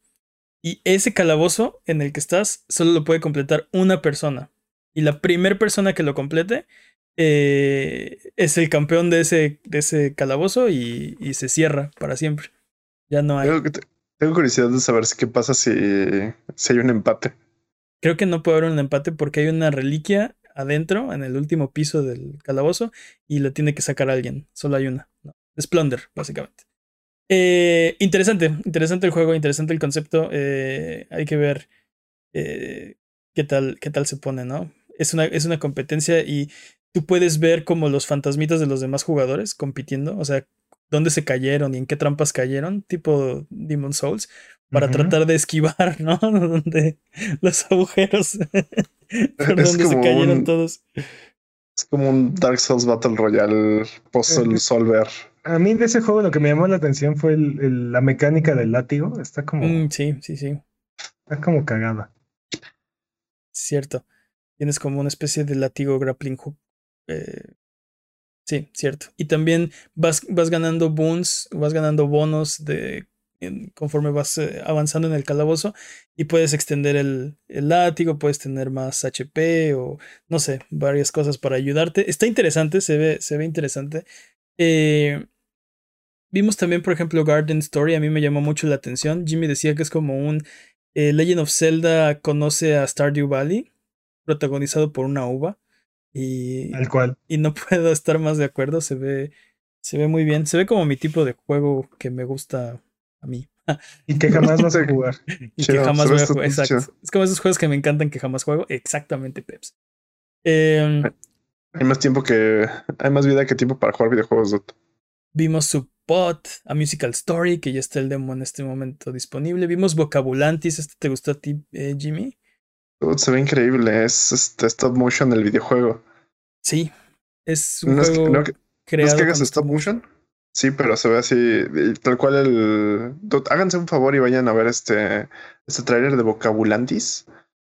Y ese calabozo en el que estás solo lo puede completar una persona. Y la primera persona que lo complete eh, es el campeón de ese, de ese calabozo y, y, se cierra para siempre. Ya no hay. Tengo, curiosidad de saber qué pasa si, si hay un empate. Creo que no puede haber un empate porque hay una reliquia adentro, en el último piso del calabozo, y la tiene que sacar alguien. Solo hay una. Es plunder, básicamente. Eh, interesante, interesante el juego, interesante el concepto. Eh, hay que ver eh, qué, tal, qué tal se pone, ¿no? Es una, es una competencia y tú puedes ver como los fantasmitas de los demás jugadores compitiendo, o sea, dónde se cayeron y en qué trampas cayeron, tipo Demon Souls, para tratar de esquivar, [LAUGHS] ¿no? donde los agujeros [LAUGHS] por donde se cayeron todos. Es como un Dark Souls Battle Royale puzzle solver. A mí de ese juego lo que me llamó la atención fue el, la mecánica del látigo. Está como. Mm, sí, sí, sí. Está como cagada. Cierto. Tienes como una especie de látigo grappling hook eh, sí, cierto. Y también vas, vas ganando boons, vas ganando bonos de conforme vas eh, avanzando en el calabozo y puedes extender el, el, látigo, puedes tener más HP o no sé, varias cosas para ayudarte. Está interesante, se ve, se ve interesante. Eh, vimos también, por ejemplo, Garden Story, a mí me llamó mucho la atención. Jimmy decía que es como un Legend of Zelda conoce a Stardew Valley, protagonizado por una uva. Y, cual. y no [LAUGHS] puedo estar más de acuerdo, se ve, se ve muy bien, se ve como mi tipo de juego que me gusta a mí. [LAUGHS] Y que jamás vas a [LAUGHS] jugar. y que jamás voy a jugar, exacto. Es como esos juegos que me encantan que jamás juego, exactamente, Peps. Em, hay más tiempo que, hay más vida que tiempo para jugar videojuegos. Vimos su Pot, A Musical Story, que ya está el demo en este momento disponible. Vimos Vocabulantis, ¿este te gustó a ti, eh, Jimmy? se ve increíble. Es este, stop motion el videojuego. Sí. Es un juego no, creado. que hagas stop motion? Sí, pero se ve así. Tal cual el. Háganse un favor y vayan a ver este, este trailer de Vocabulantis.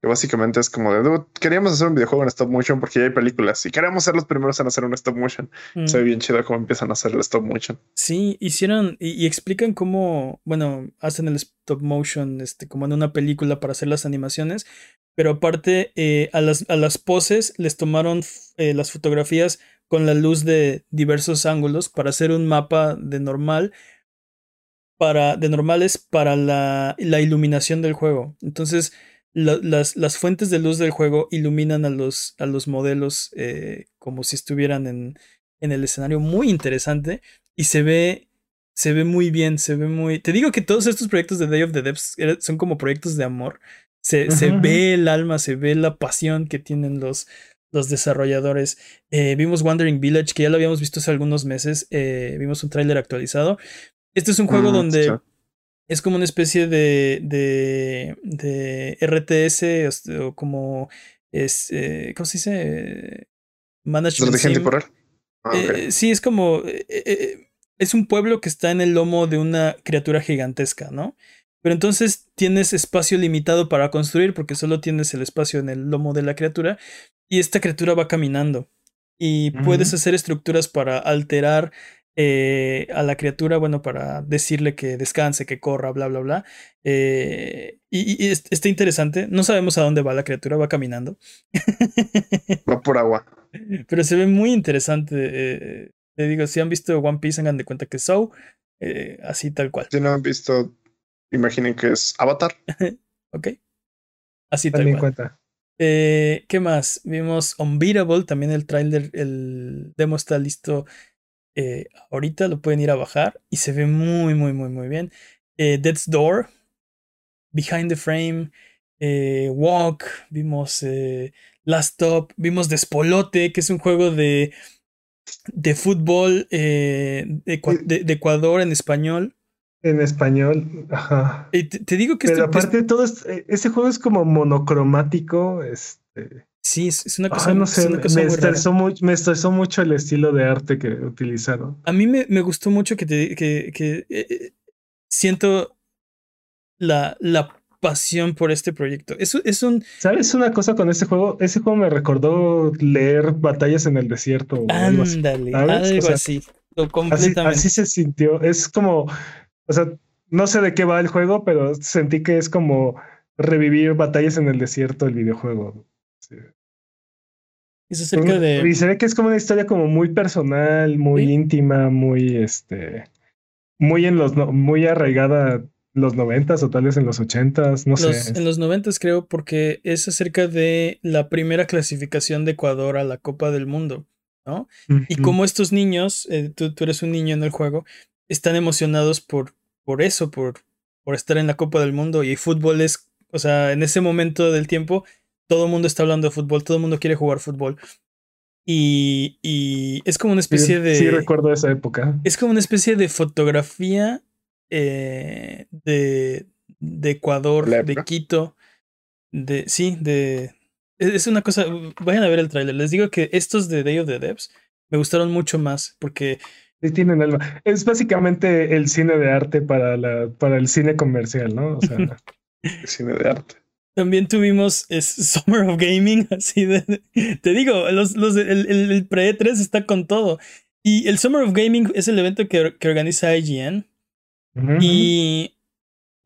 Que básicamente es como de, queríamos hacer un videojuego en stop motion porque ya hay películas y queremos ser los primeros en hacer un stop motion. Se ve mm. bien chido cómo empiezan a hacer el stop motion. Sí, hicieron y, y, explican cómo, bueno, hacen el stop motion este, como en una película para hacer las animaciones, pero aparte eh, a, las, a, las, poses les tomaron eh, las fotografías con la luz de diversos ángulos para hacer un mapa de normal para de normales para la, la iluminación del juego. Entonces las, las, fuentes de luz del juego iluminan a los, a los modelos eh, como si estuvieran en, en el escenario muy interesante y se ve se ve muy bien se ve muy te digo que todos estos proyectos de Day of the Devs son como proyectos de amor. Se, se ve el alma, se ve la pasión que tienen los, los desarrolladores. Eh, vimos Wandering Village, que ya lo habíamos visto hace algunos meses. Eh, vimos un tráiler actualizado. Este es un juego mm, donde es como una especie de, de, de RTS o, como es, eh, ¿cómo se dice? Management. ¿De ah, sí, es como es un pueblo que está en el lomo de una criatura gigantesca, ¿no? Pero entonces tienes espacio limitado para construir porque solo tienes el espacio en el lomo de la criatura y esta criatura va caminando y puedes hacer estructuras para alterar eh, a la criatura, bueno, para decirle que descanse, que corra, bla, bla, bla. Eh, y, está interesante. No sabemos a dónde va la criatura, va caminando. [LAUGHS] Va por agua. Pero se ve muy interesante. Eh, te digo, si han visto One Piece, hagan de cuenta que So, así tal cual. Si no han visto Imaginen que es Avatar. [LAUGHS] ok. Así tal cuenta. Eh, ¿Qué más? Vimos Unbeatable, también el trailer, el demo está listo Eh, ahorita lo pueden ir a bajar y se ve muy, muy, muy, muy bien. Eh, Death's Door, Behind the Frame, eh, Walk, vimos Last Stop, vimos Despolote, que es un juego de, de fútbol de, Ecuador en español. En español, ajá. te, digo que... Pero aparte de todo, ese juego es como monocromático, este... Sí, es, una cosa. no sé, me, estresó me, estresó mucho el estilo de arte que utilizaron. A mí me, me gustó mucho que te que, que eh, eh, siento la, la pasión por este proyecto. Es, es un. ¿Sabes una cosa con este juego? Ese juego me recordó leer batallas en el desierto. Ándale, algo así. completamente. Así, así se sintió. Es como. O sea, no sé de qué va el juego, pero sentí que es como revivir batallas en el desierto el videojuego. Es acerca de. Y se ve que es como una historia como muy personal, muy íntima, muy este. Muy en los muy arraigada los noventas o tal vez en los ochentas, no sé. En los noventas creo, porque es acerca de la primera clasificación de Ecuador a la Copa del Mundo, ¿no? Y como estos niños, eh, tú, tú, eres un niño en el juego, están emocionados por, por eso, por, por estar en la Copa del Mundo. Y fútbol es, o sea, en ese momento del tiempo, todo el mundo está hablando de fútbol, todo el mundo quiere jugar fútbol. Y, y es como una especie de. Sí, recuerdo esa época. Es como una especie de fotografía eh, de, de Ecuador, de Quito. De, sí, de. Es una cosa. Vayan a ver el tráiler. Les digo que estos de Day of the Devs me gustaron mucho más porque. Sí, tienen alma. Es básicamente el cine de arte para, la, para el cine comercial, ¿no? O sea. [LAUGHS] el cine de arte. También tuvimos [LAUGHS] Summer of Gaming, así de... Te digo, los, los, el, el, Pre-3 está con todo. Y el Summer of Gaming es el evento que, que organiza IGN. Y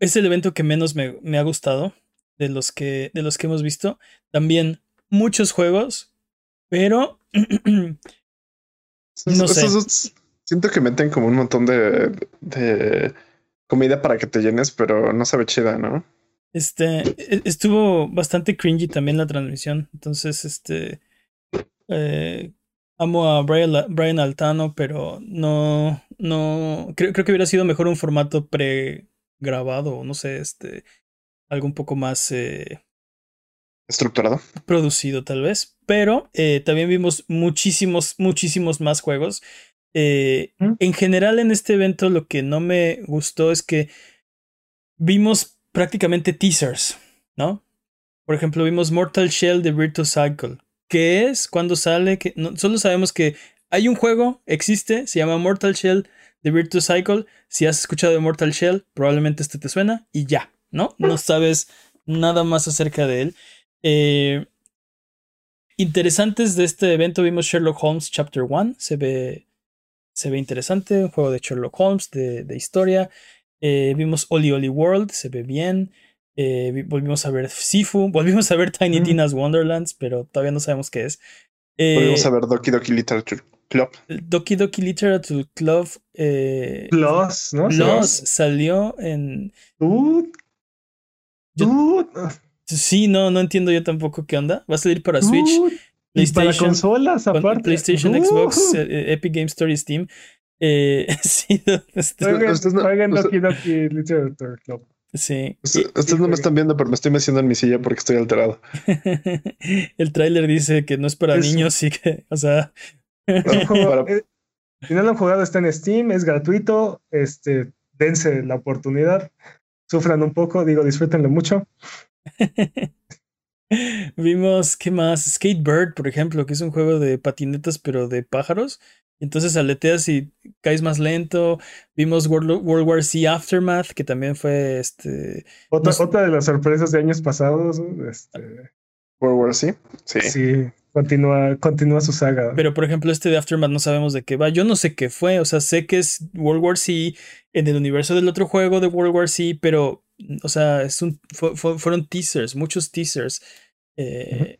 es el evento que menos me, me, ha gustado de los, que, de los que hemos visto. También muchos juegos, pero... [CLEARS THROAT] no sé. Siento que meten como un montón de, de comida para que te llenes, pero no sabe chida, ¿no? Este, e, estuvo bastante cringy también la transmisión. Entonces, este, eh, amo a Brian, Brian, Altano, pero no, no, creo, creo que hubiera sido mejor un formato pregrabado, no sé, este, algo un poco más eh, estructurado, producido tal vez. Pero eh, también vimos muchísimos, muchísimos más juegos. ¿Mm? En general, en este evento, lo que no me gustó es que vimos prácticamente teasers, ¿no? Por ejemplo, vimos Mortal Shell de Virtual Cycle. ¿Qué es? ¿Cuándo sale? No, solo sabemos que hay un juego, existe, se llama Mortal Shell de Virtual Cycle. Si has escuchado de Mortal Shell, probablemente este te suena y ya, ¿no? No sabes nada más acerca de él. Eh, interesantes de este evento vimos Sherlock Holmes Chapter 1. Se ve, se ve interesante, un juego de Sherlock Holmes de, de historia. Eh, vimos Oli Oli World, se ve bien. Eh, volvimos a ver Sifu, [LAUGHS] volvimos a ver Tiny Tina's Wonderlands, pero todavía no sabemos qué es. Eh, volvimos a ver Doki Doki Literature Club. Doki Doki Literature Club. Plus, ¿no? Plus salió en. Sí, no, no entiendo yo tampoco qué onda. Va a salir para Switch. PlayStation, para consolas, aparte. PlayStation, Xbox, Epic Games Story, Steam. Eh, [LAUGHS] sí, Oigan, Doki Doki Literature Club. Sí. Ustedes, no me están viendo, pero me estoy meciendo en mi silla porque estoy alterado. [LAUGHS] el tráiler dice que no es para niños y que, o sea. [LAUGHS] Eh, si no lo han jugado, está en Steam, es gratuito. Este, dense la oportunidad. Sufran un poco, digo, disfrútenlo mucho. [LAUGHS] Vimos, ¿qué más? Skatebird, por ejemplo, que es un juego de patinetas, pero de pájaros. Entonces aleteas y caes más lento. Vimos World, War C Aftermath, que también fue este. Otra, otra de las sorpresas de años pasados. Este... World War C. Sí. Sí. Continúa, continúa su saga. Pero por ejemplo, este de Aftermath no sabemos de qué va. Yo no sé qué fue. O sea, sé que es World War C en el universo del otro juego de World War C, pero. O sea, es un, fueron teasers, muchos teasers. Eh,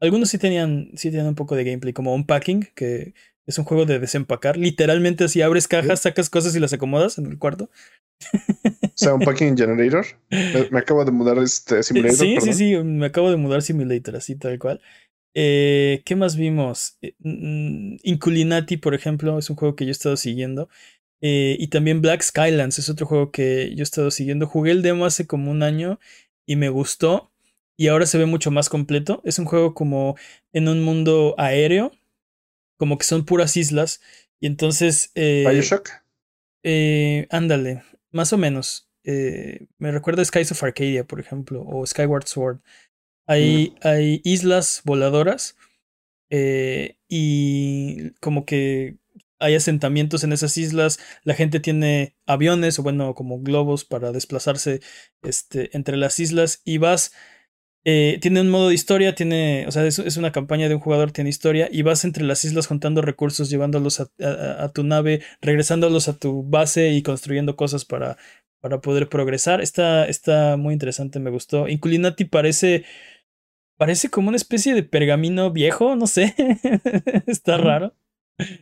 algunos sí tenían, sí tenían un poco de gameplay, como Unpacking, que es un juego de desempacar. Literalmente, si abres cajas, sacas cosas y las acomodas en el cuarto. O sea, un packing generator. [LAUGHS] Me, acabo de mudar este simulator. Sí, sí, sí, me acabo de mudar simulator, así tal cual. Eh, ¿Qué más vimos? Eh, mm, Inculinati, por ejemplo, es un juego que yo he estado siguiendo. Eh, y también Black Skylands es otro juego que yo he estado siguiendo. Jugué el demo hace como un año y me gustó. Y ahora se ve mucho más completo. Es un juego como en un mundo aéreo. Como que son puras islas. Y entonces. Eh, Bioshock. Eh, ándale, más o menos. Me recuerda a Skies of Arcadia, por ejemplo, o Skyward Sword. Hay, hay islas voladoras. Eh, y como que hay asentamientos en esas islas, la gente tiene aviones o bueno, como globos para desplazarse este, entre las islas y vas, eh, tiene un modo de historia, tiene, o sea, es, una campaña de un jugador, tiene historia y vas entre las islas juntando recursos, llevándolos a, tu nave, regresándolos a tu base y construyendo cosas para, para poder progresar. Está, está muy interesante, me gustó. Inculinati parece... Parece como una especie de pergamino viejo, no sé. [LAUGHS] está raro.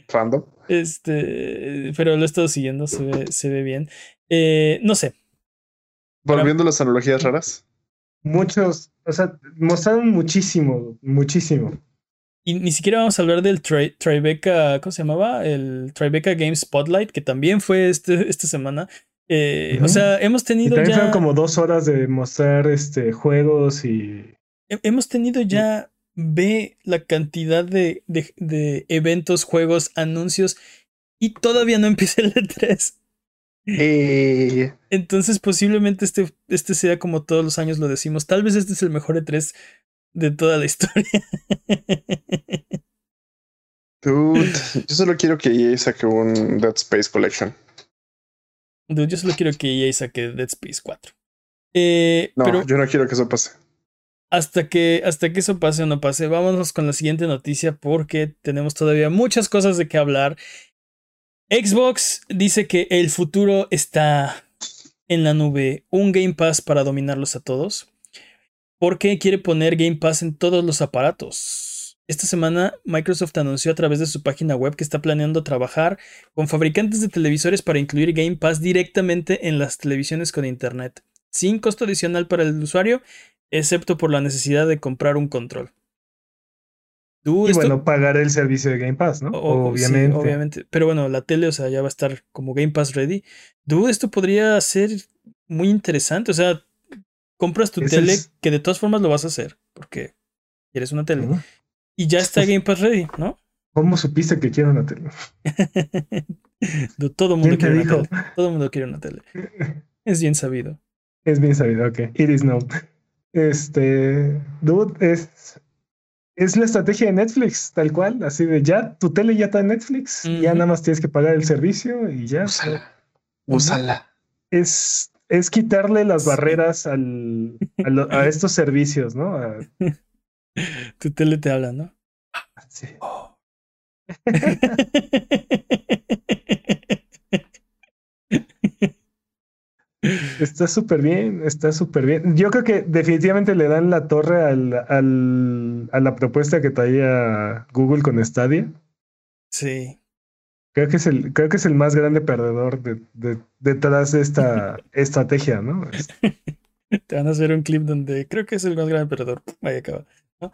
Random. Este, pero lo he estado siguiendo, se ve, se ve bien. Eh, no sé. Volviendo a las analogías raras. Muchos, o sea, mostraron muchísimo, muchísimo. Y ni siquiera vamos a hablar del Tribeca, ¿cómo se llamaba? El Tribeca Game Spotlight, que también fue este, esta semana. Eh, o sea, hemos tenido también ya. como dos horas de mostrar este, juegos y. Hemos tenido ya ve la cantidad de, de, eventos, juegos, anuncios y todavía no [LAUGHS] empieza el E3. Eh. Entonces posiblemente este, este sea como todos los años lo decimos. Tal vez este es el mejor E3 de toda la historia. Dude, yo solo quiero que EA saque un Dead Space Collection. Dude, yo solo quiero que EA saque Dead Space 4. Eh, no, yo no quiero que eso pase hasta que, hasta que eso pase o no pase, vámonos con la siguiente noticia porque tenemos todavía muchas cosas de qué hablar. Xbox dice que el futuro está en la nube, un Game Pass para dominarlos a todos. Porque quiere poner Game Pass en todos los aparatos. Esta semana Microsoft anunció a través de su página web que está planeando trabajar con fabricantes de televisores para incluir Game Pass directamente en las televisiones con Internet, sin costo adicional para el usuario excepto por la necesidad de comprar un control. y bueno, pagar el servicio de Game Pass, ¿no? obviamente. obviamente. Pero bueno, la tele, o sea, ya va a estar como Game Pass ready. Dude, esto podría ser muy interesante. O sea, compras tu tele, que de todas formas lo vas a hacer, porque quieres una tele. Y ya está Game Pass ready, ¿no? ¿Cómo supiste que quiero una tele? [LAUGHS] Todo el mundo quiere una tele. Todo el mundo quiere una tele. Es bien sabido. Es bien sabido, ok. It is known. Este, dude, es, es la estrategia de Netflix, tal cual, así de ya, tu tele ya está en Netflix, ya nada más tienes que pagar el servicio y ya. Úsala. Úsala. Es, es quitarle las barreras al, a, estos servicios, ¿no? [LAUGHS] tu tele te habla, ¿no? Sí. [LAUGHS] Está súper bien, está súper bien. Yo creo que definitivamente le dan la torre al, al, a la propuesta que traía Google con Stadia. Sí. Creo que es el, creo que es el más grande perdedor de, de, detrás de esta [LAUGHS] estrategia, ¿no? Te van a hacer un clip donde creo que es el más grande perdedor. Vaya acaba. ¿No?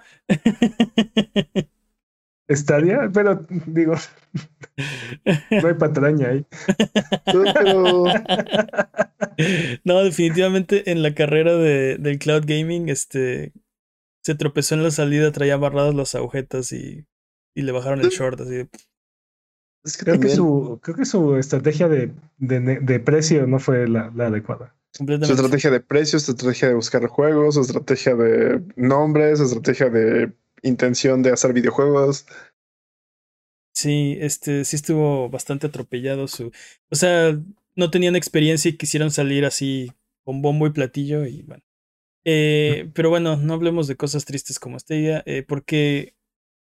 Estadia, pero digo, no hay patraña ahí. No, definitivamente en la carrera de, del cloud gaming, este se tropezó en la salida, traía barradas las agujetas y, y le bajaron el short así creo, que su, creo que su estrategia de, de, precio no fue la, la adecuada. Su estrategia de precio, su estrategia de buscar juegos, su estrategia de nombres, su estrategia de intención de hacer videojuegos. Sí, este sí estuvo bastante atropellado su. O sea, no tenían experiencia y quisieron salir así con bombo y platillo y bueno. Eh, pero bueno, no hablemos de cosas tristes como esta idea, eh, porque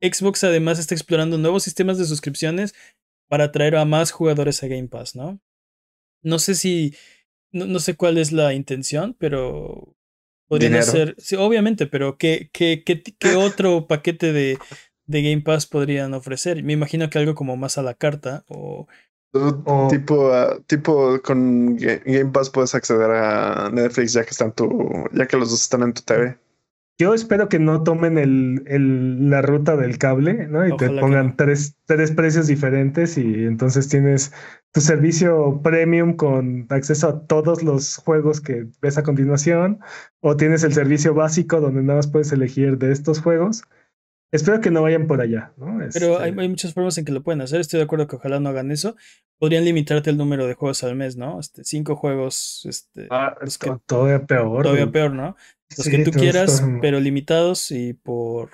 Xbox además está explorando nuevos sistemas de suscripciones para atraer a más jugadores a Game Pass, ¿no? No sé si, no, no sé cuál es la intención, pero Podrían ser, sí, obviamente, pero ¿qué, qué, qué, qué otro paquete de, de, Game Pass podrían ofrecer? Me imagino que algo como más a la carta o... Tipo, ah, tipo con Game Pass puedes acceder a Netflix ya que están tu, ya que los dos están en tu TV. yo espero que no tomen el, el, la ruta del cable, ¿no? Y te pongan tres, tres precios diferentes y entonces tienes tu servicio premium con acceso a todos los juegos que ves a continuación, o tienes el servicio básico donde nada más puedes elegir de estos juegos. Espero que no vayan por allá, ¿no? Pero hay, este hay, muchas formas en que lo pueden hacer. Estoy de acuerdo que ojalá no hagan eso. Podrían limitarte el número de juegos al mes, ¿no? Este, cinco juegos. Este, ah, es todavía peor. Todavía peor, ¿no? Los que tú quieras, pero limitados y por,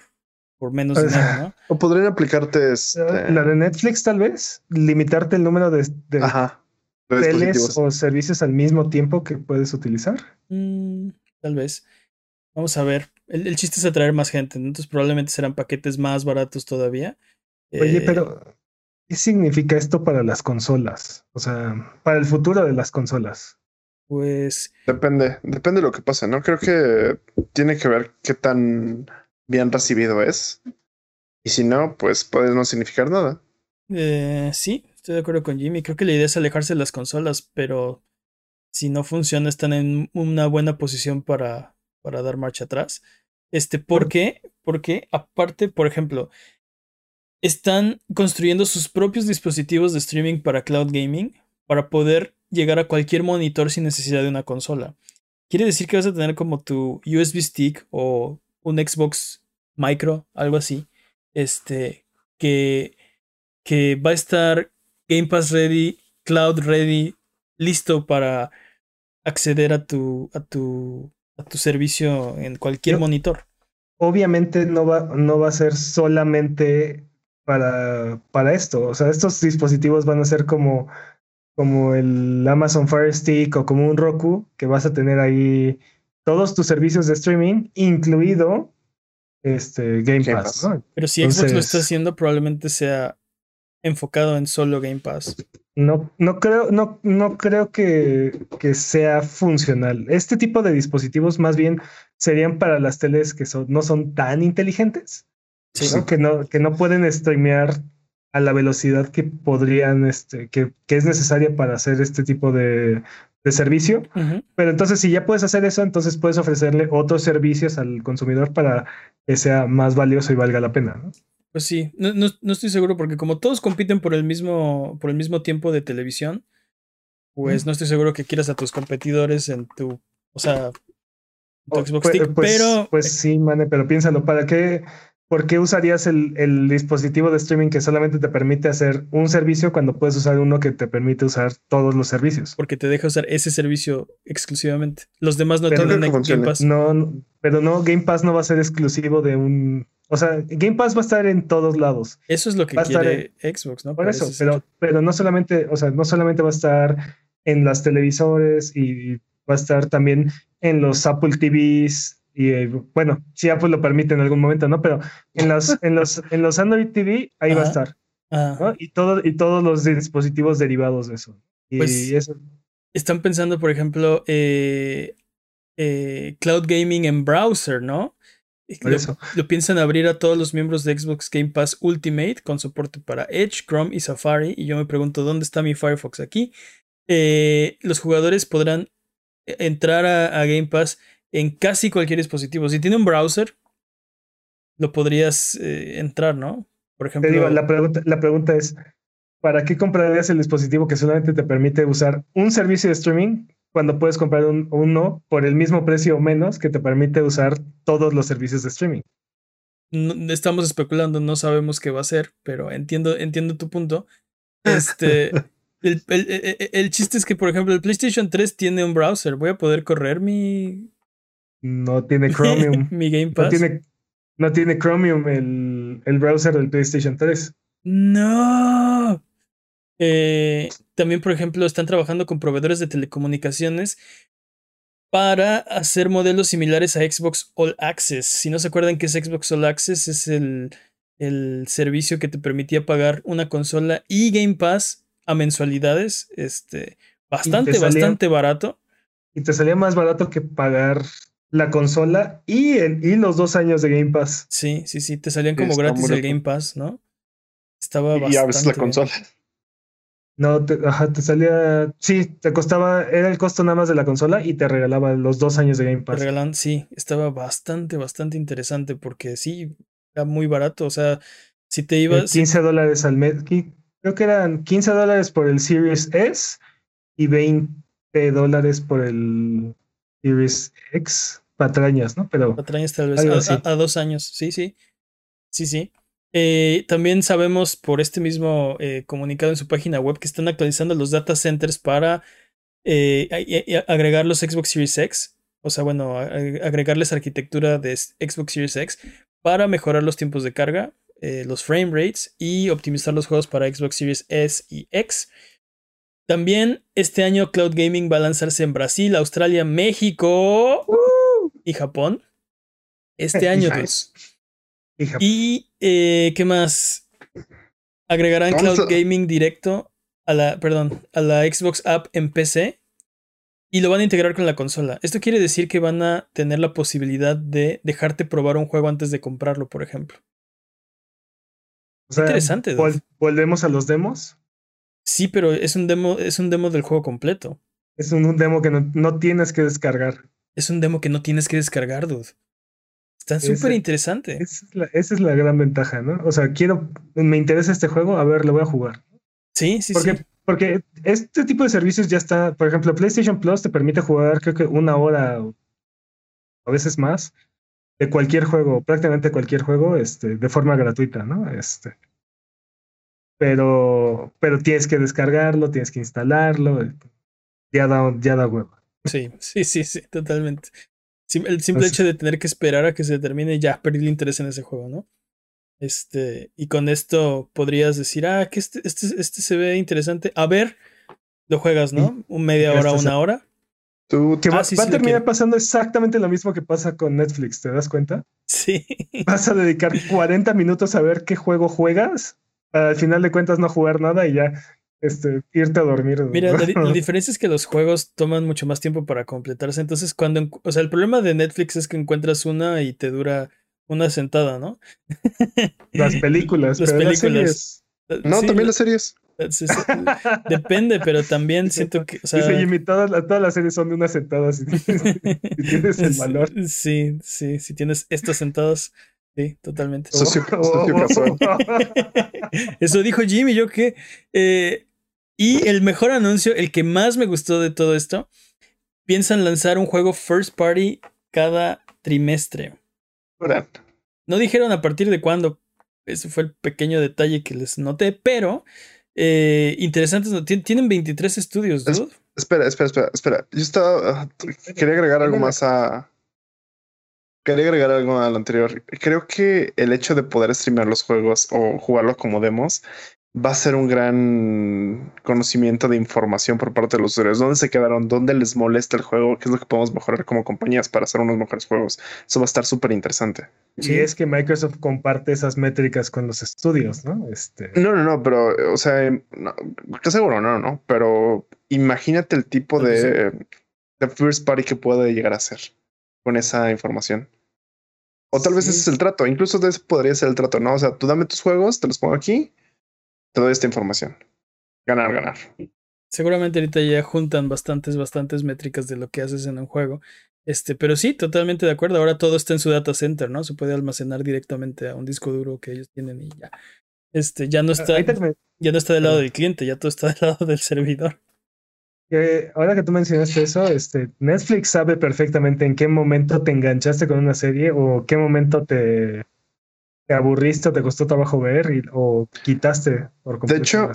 por menos pues, dinero, ¿no? O podrían aplicarte. Este... La de Netflix, tal vez. Limitarte el número de, de Ajá, teles o servicios al mismo tiempo que puedes utilizar. Mm, tal vez. Vamos a ver. El, chiste es atraer más gente, entonces probablemente serán paquetes más baratos todavía. Oye, eh, pero ¿qué significa esto para las consolas? O sea, para el futuro de las consolas. Pues. Depende, depende de lo que pase, ¿no? Creo que tiene que ver qué tan bien recibido es. Y si no, pues puede no significar nada. Eh, sí, estoy de acuerdo con Jimmy. Creo que la idea es alejarse de las consolas, pero si no funciona, están en una buena posición para, para dar marcha atrás. Este, ¿por qué? Porque aparte, por ejemplo, están construyendo sus propios dispositivos de streaming para cloud gaming para poder llegar a cualquier monitor sin necesidad de una consola. Quiere decir que vas a tener como tu USB stick o un Xbox Micro, algo así, este, que, que va a estar Game Pass ready, cloud ready, listo para acceder a tu, a tu tu servicio en cualquier monitor. Obviamente no va, no va a ser solamente para, para esto. O sea, estos dispositivos van a ser como, como el Amazon Fire Stick o como un Roku, que vas a tener ahí todos tus servicios de streaming, incluido este Game, Pass. Pero si Xbox lo está haciendo, probablemente sea enfocado en solo Game Pass. No, no creo, no, no creo que, que, sea funcional. Este tipo de dispositivos más bien serían para las teles que son, no son tan inteligentes, Que, no, que no pueden streamear a la velocidad que podrían, este, que, que es necesaria para hacer este tipo de, de servicio. Pero entonces, si ya puedes hacer eso, entonces puedes ofrecerle otros servicios al consumidor para que sea más valioso y valga la pena. ¿no? Pues sí, no, no, estoy seguro porque como todos compiten por el mismo, por el mismo tiempo de televisión, pues no estoy seguro que quieras a tus competidores en tu, o sea, tu oh, Xbox pues, Stick, pues, pero... Pues sí, mane, pero piénsalo, ¿para qué, por qué usarías el, el, dispositivo de streaming que solamente te permite hacer un servicio cuando puedes usar uno que te permite usar todos los servicios? Porque te deja usar ese servicio exclusivamente. Los demás no tienen Game Pass. No, pero no, Game Pass no va a ser exclusivo de un o sea, Game Pass va a estar en todos lados. Eso es lo que quiere Xbox, ¿no? Por eso, pero, pero no solamente, o sea, no solamente va a estar en las televisores y va a estar también en los Apple TVs y eh, bueno, si Apple lo permite en algún momento, ¿no? Pero en los, [LAUGHS] en los, en los Android TV ahí va a estar. ¿no? Y, todo, y todos los dispositivos derivados de eso. Y pues, eso. Están pensando, por ejemplo, eh, eh, cloud gaming en browser, ¿no? lo, piensan abrir a todos los miembros de Xbox Game Pass Ultimate con soporte para Edge, Chrome y Safari. Y yo me pregunto, ¿dónde está mi Firefox aquí? Los jugadores podrán entrar a, Game Pass en casi cualquier dispositivo. Si tiene un browser, lo podrías eh, entrar, ¿no? Por ejemplo. la, pregunta, la pregunta es: ¿para qué comprarías el dispositivo que solamente te permite usar un servicio de streaming cuando puedes comprar un, uno por el mismo precio o menos que te permite usar todos los servicios de streaming. estamos especulando, no sabemos qué va a ser, pero entiendo, entiendo tu punto. [LAUGHS] Este, el, el, chiste es que, por ejemplo, el PlayStation 3 tiene un browser. Voy a poder correr mi. No tiene [LAUGHS] Chromium. mi Game Pass. No tiene, no tiene Chromium el, el browser del PlayStation 3. No. Eh, también, por ejemplo, están trabajando con proveedores de telecomunicaciones para hacer modelos similares a Xbox All Access. Si no se acuerdan que es Xbox All Access, es el, el servicio que te permitía pagar una consola y Game Pass a mensualidades. Este, bastante, bastante barato. Y te salía más barato que pagar la consola y, el, y los dos años de Game Pass. Sí, sí, sí, te salían como gratis el Game Pass, ¿no? Estaba y, bastante. Y a veces la consola. No, te, ajá, te salía. Sí, te costaba. Era el costo nada más de la consola y te regalaba los dos años de Game Pass. Te regalan, sí, estaba bastante, bastante interesante porque sí, era muy barato. O sea, si te ibas. 15 dólares al mes. Creo que eran 15 dólares por el Series S y 20 dólares por el Series X. Patrañas, ¿no? Pero. Patrañas tal vez. A, a, dos años, sí, sí. Sí, sí. Eh, también sabemos por este mismo eh, comunicado en su página web que están actualizando los data centers para eh, agregar los Xbox Series X. O sea, bueno, agregarles arquitectura de Xbox Series X para mejorar los tiempos de carga, los frame rates y optimizar los juegos para Xbox Series S y X. También este año Cloud Gaming va a lanzarse en Brasil, Australia, México y Japón. Este [LAUGHS] año, pues. Y, eh, ¿qué más? Agregarán Cloud Gaming directo a la, perdón, a la Xbox App en PC y lo van a integrar con la consola. Esto quiere decir que van a tener la posibilidad de dejarte probar un juego antes de comprarlo, por ejemplo. interesante. ¿Volvemos a los demos? Sí, pero es un demo, es un demo del juego completo. Es un, demo que no, no, tienes que descargar. Es un demo que no tienes que descargar, dude. Está súper interesante. Esa es, la, gran ventaja, ¿no? O sea, quiero, me interesa este juego, a ver, lo voy a jugar. Sí, sí, porque, sí. Porque este tipo de servicios ya está, por ejemplo, PlayStation Plus te permite jugar creo que una hora o a veces más de cualquier juego, prácticamente cualquier juego, este, de forma gratuita, ¿no? Este. Pero, pero tienes que descargarlo, tienes que instalarlo, ya da, ya da huevo. Sí, [LAUGHS] sí, sí, sí, totalmente. El simple hecho de tener que esperar a que se termine, ya perdí el interés en ese juego, ¿no? Este, y con esto podrías decir, ah, que este, este, este se ve interesante. A ver, lo juegas, ¿no? Un media hora, una hora. Tú, que va, ah, a terminar pasando exactamente lo mismo que pasa con Netflix, ¿te das cuenta? Sí. Vas a dedicar 40 minutos a ver qué juego juegas, al final de cuentas no jugar nada y ya este, irte a dormir. Mira, la, [LAUGHS] diferencia es que los juegos toman mucho más tiempo para completarse. Entonces, cuando, o sea, el problema de Netflix es que encuentras una y te dura una sentada, ¿no? [LAUGHS] Las películas. Las películas. No, también las series. Depende, pero también siento que. O sea, Jimmy, todas, las series son de una sentada si tienes, [LAUGHS] el valor. Sí, sí, si tienes estas sentadas. Sí, totalmente. Socio, Eso dijo Jimmy, yo que. Eh, y el mejor anuncio, el que más me gustó de todo esto, piensan lanzar un juego first party cada trimestre. No dijeron a partir de cuándo. Ese fue el pequeño detalle que les noté, pero eh, interesantes. Tienen 23 estudios, dude. espera, espera, espera, espera. Yo estaba. Ah, quería agregar algo más a. Quería agregar algo al anterior. Creo que el hecho de poder streamear los juegos o jugarlos como demos va a ser un gran conocimiento de información por parte de los usuarios. ¿Dónde se quedaron? ¿Dónde les molesta el juego? ¿Qué es lo que podemos mejorar como compañías para hacer unos mejores juegos? Eso va a estar súper interesante. Y es que Microsoft comparte esas métricas con los estudios, ¿no? Este... No, no, no, pero, o sea, no, seguro? No, no, pero imagínate el tipo de, de first party que puede llegar a ser con esa información. O tal vez ese es el trato, incluso de eso podría ser el trato, ¿no? O sea, tú dame tus juegos, te los pongo aquí doy esta información. Ganar, ganar. Seguramente ahorita ya juntan bastantes, bastantes métricas de lo que haces en un juego. Este, pero sí, totalmente de acuerdo. Ahora todo está en su data center, ¿no? Se puede almacenar directamente a un disco duro que ellos tienen y ya. Este, ya no está, ya no está del lado del cliente, ya todo está del lado del servidor. ahora que tú mencionaste eso, este, Netflix sabe perfectamente en qué momento te enganchaste con una serie o qué momento te, te aburriste o te costó trabajo ver o quitaste por completo. De hecho,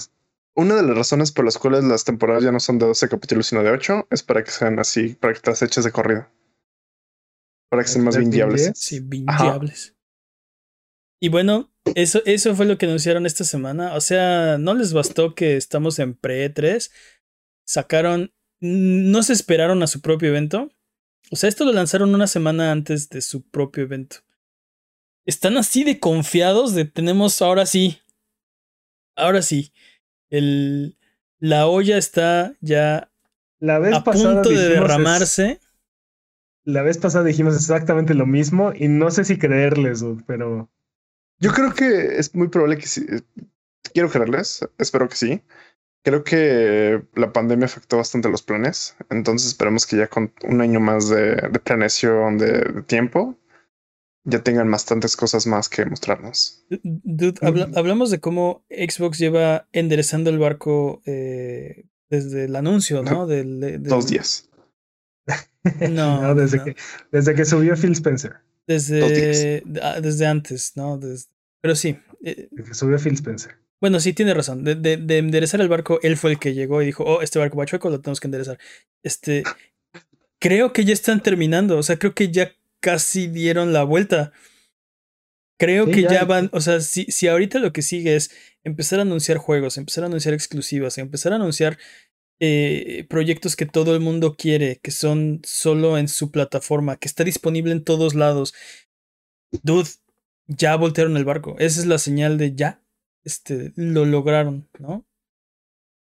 una de las razones por las cuales las temporadas ya no son de 12 capítulos sino de 8 es para que sean así, para que las hechas de corrido. Para que sean más viables. Sí, viables. Y bueno, eso, eso fue lo que anunciaron esta semana. O sea, no les bastó que estamos en pre-3. Sacaron. No se esperaron a su propio evento. O sea, esto lo lanzaron una semana antes de su propio evento están así de confiados de tenemos ahora sí. Ahora sí. El, la olla está ya la vez a punto de derramarse. la vez pasada dijimos exactamente lo mismo y no sé si creerles, pero. Yo creo que es muy probable que sí. Quiero creerles, espero que sí. Creo que la pandemia afectó bastante los planes, entonces esperemos que ya con un año más de, planeación de, tiempo ya tengan bastantes cosas más que mostrarnos. Dude, hablamos de cómo Xbox lleva enderezando el barco eh, desde el anuncio, ¿no? Dos días. [LAUGHS] [LAUGHS] No, desde, Que, desde que subió Phil Spencer. Desde, ah, desde antes, ¿no? pero sí. Eh, desde que subió Phil Spencer. Bueno, sí, tiene razón. De, de, enderezar el barco, él fue el que llegó y dijo, oh, este barco va chueco, lo tenemos que enderezar. Este, creo que ya están terminando, o sea, creo que ya casi dieron la vuelta. Creo que ya, van, o sea, si, si ahorita lo que sigue es empezar a anunciar juegos, empezar a anunciar exclusivas, empezar a anunciar eh, proyectos que todo el mundo quiere, que son solo en su plataforma, que está disponible en todos lados. Dude, ya voltearon el barco. Esa es la señal de ya, este, lo lograron, ¿no?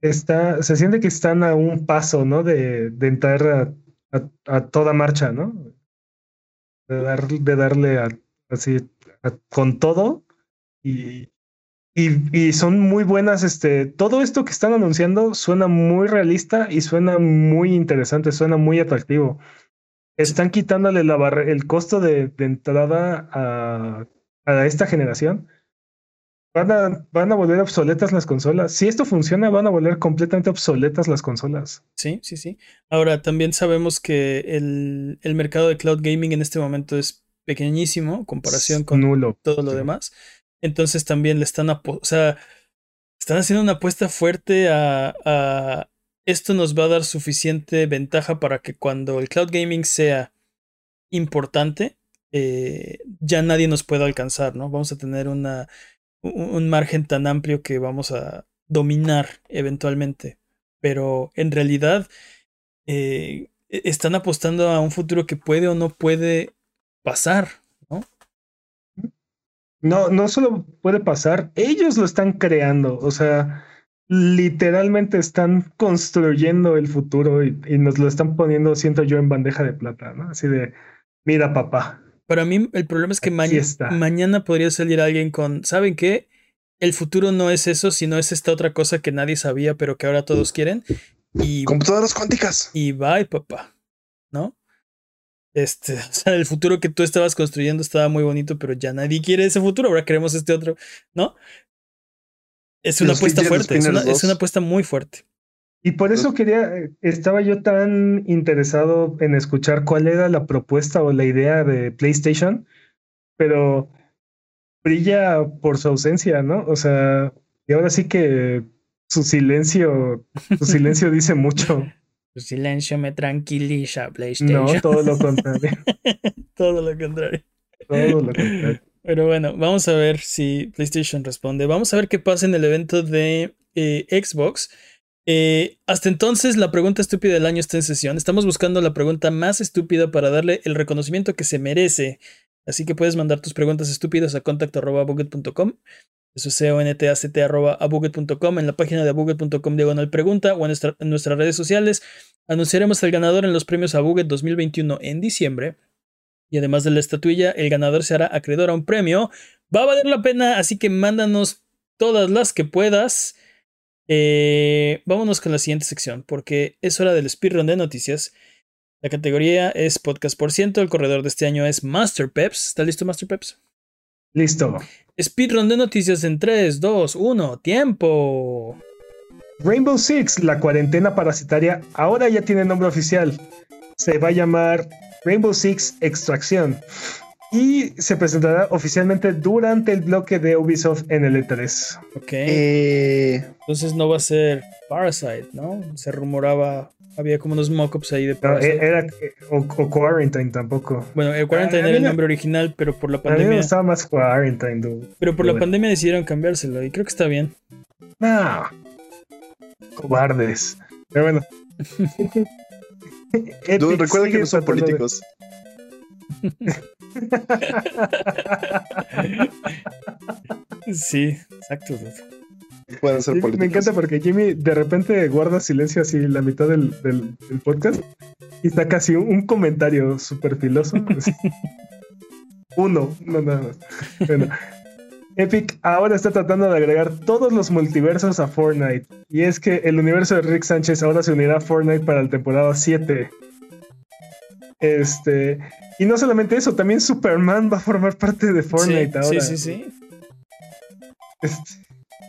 Está, se siente que están a un paso, ¿no? De, de entrar a, toda marcha, ¿no? De, dar, de darle así con todo y, y, y, son muy buenas, este, todo esto que están anunciando suena muy realista y suena muy interesante, suena muy atractivo. Están quitándole la el costo de, de entrada a, a esta generación Van a, van a volver obsoletas las consolas. Si esto funciona, van a volver completamente obsoletas las consolas. Sí, sí, sí. Ahora, también sabemos que el, el mercado de cloud gaming en este momento es pequeñísimo en comparación con todo lo demás. Entonces también le están, o sea, están haciendo una apuesta fuerte a, a, esto nos va a dar suficiente ventaja para que cuando el cloud gaming sea importante, eh, ya nadie nos pueda alcanzar, ¿no? Vamos a tener una un margen tan amplio que vamos a dominar eventualmente. Pero en realidad eh, e-, están apostando a un futuro que puede o no puede pasar, ¿no? No, no solo puede pasar, ellos lo están creando, o sea, literalmente están construyendo el futuro y, nos lo están poniendo, siento yo, en bandeja de plata, ¿no? Así de, mira papá, para mí el problema es que mañana podría salir alguien con, ¿saben qué? El futuro no es eso, sino es esta otra cosa que nadie sabía, pero que ahora todos quieren. Y, Computadoras cuánticas. Y bye, papá. ¿No? Este, [LAUGHS] o sea, el futuro que tú estabas construyendo estaba muy bonito, pero ya nadie quiere ese futuro, ahora queremos este otro, ¿no? Es una apuesta fuerte, es una apuesta muy fuerte. Y por eso quería, estaba yo tan interesado en escuchar cuál era la propuesta o la idea de PlayStation, pero brilla por su ausencia, ¿no? O sea, y ahora sí que su silencio, su silencio dice mucho. [LAUGHS] Su silencio me tranquiliza, PlayStation. No, todo lo [LAUGHS] contrario. todo lo contrario. Todo lo contrario. Pero bueno, vamos a ver si PlayStation responde. Vamos a ver qué pasa en el evento de eh, Xbox. Eh, hasta entonces, la pregunta estúpida del año está en sesión. Estamos buscando la pregunta más estúpida para darle el reconocimiento que se merece. Así que puedes mandar tus preguntas estúpidas a contacto.buget.com. Eso es contact.buget.com. En la página de buget.com diagonal pregunta o en, en, nuestras redes sociales. Anunciaremos al ganador en los premios a Buget 2021 en diciembre. Y además de la estatuilla, el ganador se hará acreedor a un premio. Va a valer la pena, así que mándanos todas las que puedas. Eh, vámonos con la siguiente sección, porque es hora del speedrun de noticias. La categoría es podcast por ciento. El corredor de este año es Master Peps. ¿Está listo, Master Peps? Listo. Speedrun de noticias en 3, 2, 1. ¡Tiempo! Rainbow Six, la cuarentena parasitaria, ahora ya tiene nombre oficial. Se va a llamar Rainbow Six Extracción y se presentará oficialmente durante el bloque de Ubisoft en el E3. Ok. Eh, Entonces no va a ser Parasite, ¿no? Se rumoraba, había como unos mockups ahí de Parasite. era, o, Quarantine tampoco. Bueno, el Quarantine era el nombre original, pero por la pandemia. A mí me gustaba más Quarantine, Pero por la pandemia decidieron cambiárselo y creo que está bien. No. Cobardes. Pero bueno. [LAUGHS] [LAUGHS] recuerda que no son políticos. Sí, exacto. Pueden ser políticos. Me encanta porque Jimmy de repente guarda silencio así la mitad del, podcast y está casi un, comentario súper filoso. [LAUGHS] Uno, no nada más. Bueno, Epic ahora está tratando de agregar todos los multiversos a Fortnite. Y es que el universo de Rick Sánchez ahora se unirá a Fortnite para la temporada 7. Este. Y no solamente eso, también Superman va a formar parte de Fortnite ahora. Sí, sí, sí. Este,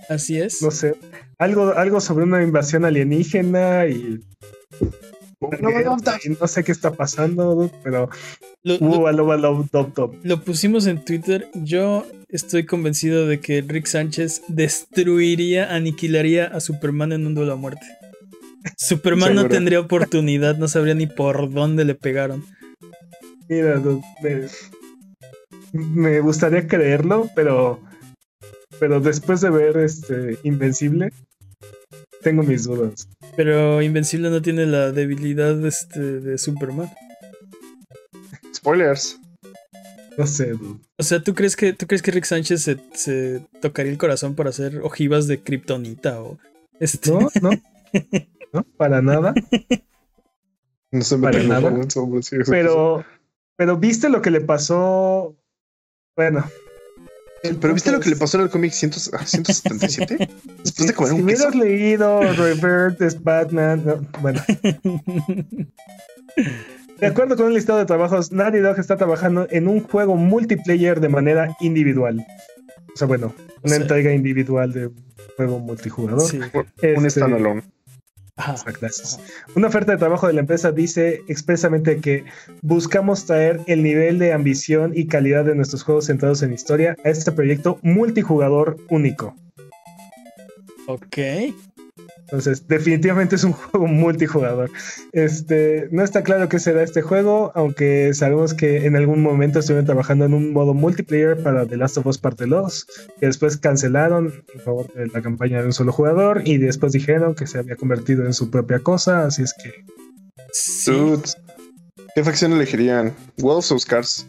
Así es. No sé. Algo, algo sobre una invasión alienígena y. No, sé qué está pasando, pero. Lo, lo, pusimos en Twitter. Yo estoy convencido de que Rick Sánchez destruiría, aniquilaría a Superman en un duelo a muerte. Superman no tendría oportunidad, no sabría ni por dónde le pegaron. Mira, me, gustaría creerlo, pero pero después de ver este Invencible, tengo mis dudas. Pero Invencible no tiene la debilidad este, de Superman. Spoilers. No sé, O sea, ¿tú crees que, ¿tú crees que Rick Sánchez se, tocaría el corazón para hacer ojivas de Kryptonita o este? No, no. [LAUGHS] no, para nada. [LAUGHS] No se para nada. Pero, pero viste lo que le pasó. Bueno, pero ¿viste lo que le pasó en el cómic 177? [LAUGHS] Después de comer un Si hubieras leído Revert, Batman. bueno. [LAUGHS] De acuerdo con el listado de trabajos, Naughty Dog está trabajando en un juego multiplayer de manera individual. O sea, bueno, una entrega individual de un juego multijugador. Sí. un este, Una oferta de trabajo de la empresa dice expresamente que buscamos traer el nivel de ambición y calidad de nuestros juegos centrados en historia a este proyecto multijugador único. Ok. Entonces, definitivamente es un [LAUGHS] juego multijugador. Este, no está claro qué será este juego, aunque sabemos que en algún momento estuvieron trabajando en un modo multiplayer para The Last of Us Parte 2, que después cancelaron en favor de la campaña de un solo jugador y después dijeron que se había convertido en su propia cosa, así es que... ¿Qué facción elegirían? Wolves o Scars?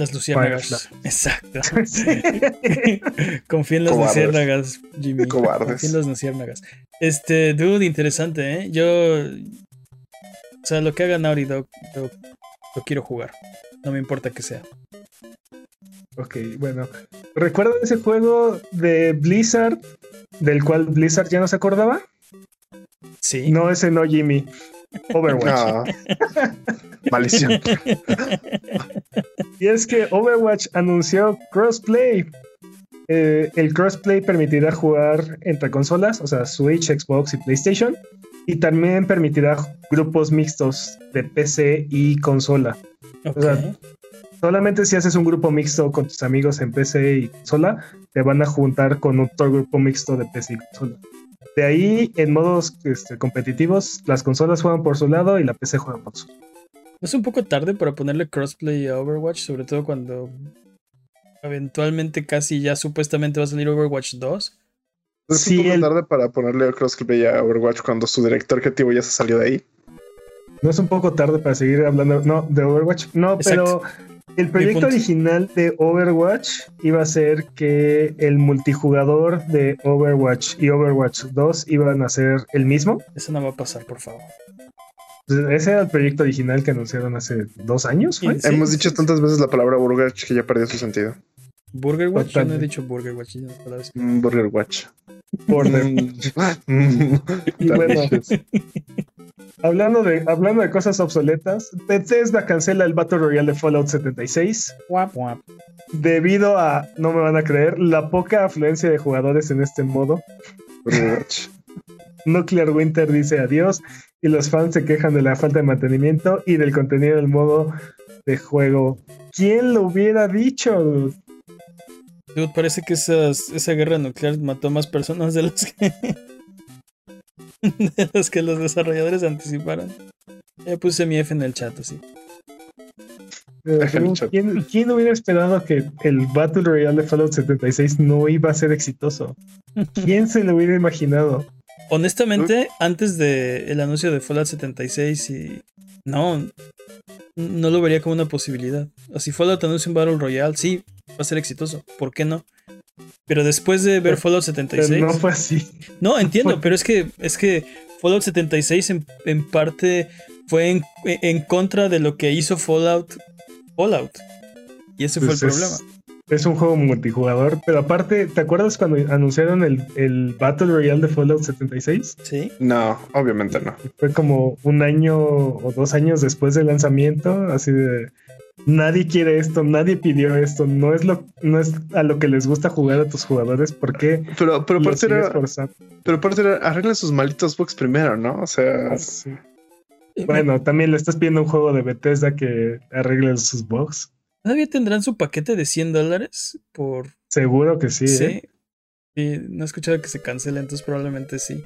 Las luciérnagas. Exacto. [LAUGHS] [LAUGHS] Confía en las luciérnagas, Jimmy. Confía en las luciérnagas. Este, dude, interesante, ¿eh? Yo. O sea, lo que haga Naughty Dog, lo, quiero jugar. No me importa que sea. Ok, bueno. ¿Recuerdan ese juego de Blizzard del cual Blizzard ya no se acordaba? Sí. No, ese no, Jimmy. Overwatch. [LAUGHS] Maldición. y es que Overwatch anunció crossplay. Eh, el crossplay permitirá jugar entre consolas, o sea, Switch, Xbox y PlayStation. Y también permitirá grupos mixtos de PC y consola. O sea, solamente si haces un grupo mixto con tus amigos en PC y consola, te van a juntar con otro grupo mixto de PC y consola. De ahí, en modos este, competitivos, las consolas juegan por su lado y la PC juega por su lado. ¿No es un poco tarde para ponerle crossplay a Overwatch? Sobre todo cuando eventualmente casi ya supuestamente va a salir Overwatch 2. ¿Es un poco tarde para ponerle crossplay a Overwatch cuando su director creativo ya se salió de ahí? No es un poco tarde para seguir hablando no, de Overwatch. No, pero el proyecto original de Overwatch iba a ser que el multijugador de Overwatch y Overwatch 2 iban a ser el mismo. Eso no va a pasar, por favor. Ese era el proyecto original que anunciaron hace dos años. Hemos dicho tantas veces la palabra Burger que ya perdió su sentido. Burger Watch, yo no he dicho Burger Watch. Mm, Burger Watch. [LAUGHS] y bueno, [LAUGHS] hablando de, hablando de cosas obsoletas, Bethesda cancela el Battle Royale de Fallout 76. Debido a, no me van a creer, la poca afluencia de jugadores en este modo. [LAUGHS] Nuclear Winter dice adiós y los fans se quejan de la falta de mantenimiento y del contenido del modo de juego. ¿Quién lo hubiera dicho? Dude, parece que esa guerra nuclear mató más personas de las que. [LAUGHS] de las que los desarrolladores anticiparon. Ya puse mi F en el chat, así. ¿Quién, ¿Quién, hubiera esperado que el Battle Royale de Fallout 76 no iba a ser exitoso? ¿Quién se lo hubiera imaginado? Honestamente, antes del el anuncio de Fallout 76 y... No, no lo vería como una posibilidad. Si Fallout anuncia un Battle Royale, sí, va a ser exitoso. ¿Por qué no? Pero después de ver Fallout 76. no fue así. No, entiendo, [LAUGHS] pero es que, es que Fallout 76 en, parte fue en, contra de lo que hizo Fallout. Fallout. Y ese fue el pues problema. Es un juego multijugador, pero aparte, ¿te acuerdas cuando anunciaron el, el Battle Royale de Fallout 76? Sí. No, obviamente no. Fue como un año o dos años después del lanzamiento, así de nadie quiere esto, nadie pidió esto, no es lo, no es a lo que les gusta jugar a tus jugadores, ¿por qué? Pero, pero aparte era, pero aparte era, arreglen sus malditos bugs primero, ¿no? O sea. Bueno, también le estás pidiendo un juego de Bethesda que arregle sus bugs. ¿Todavía tendrán su paquete de 100 dólares por...? Seguro que sí. Sí. ¿eh? Sí, no he escuchado que se cancele, entonces probablemente sí.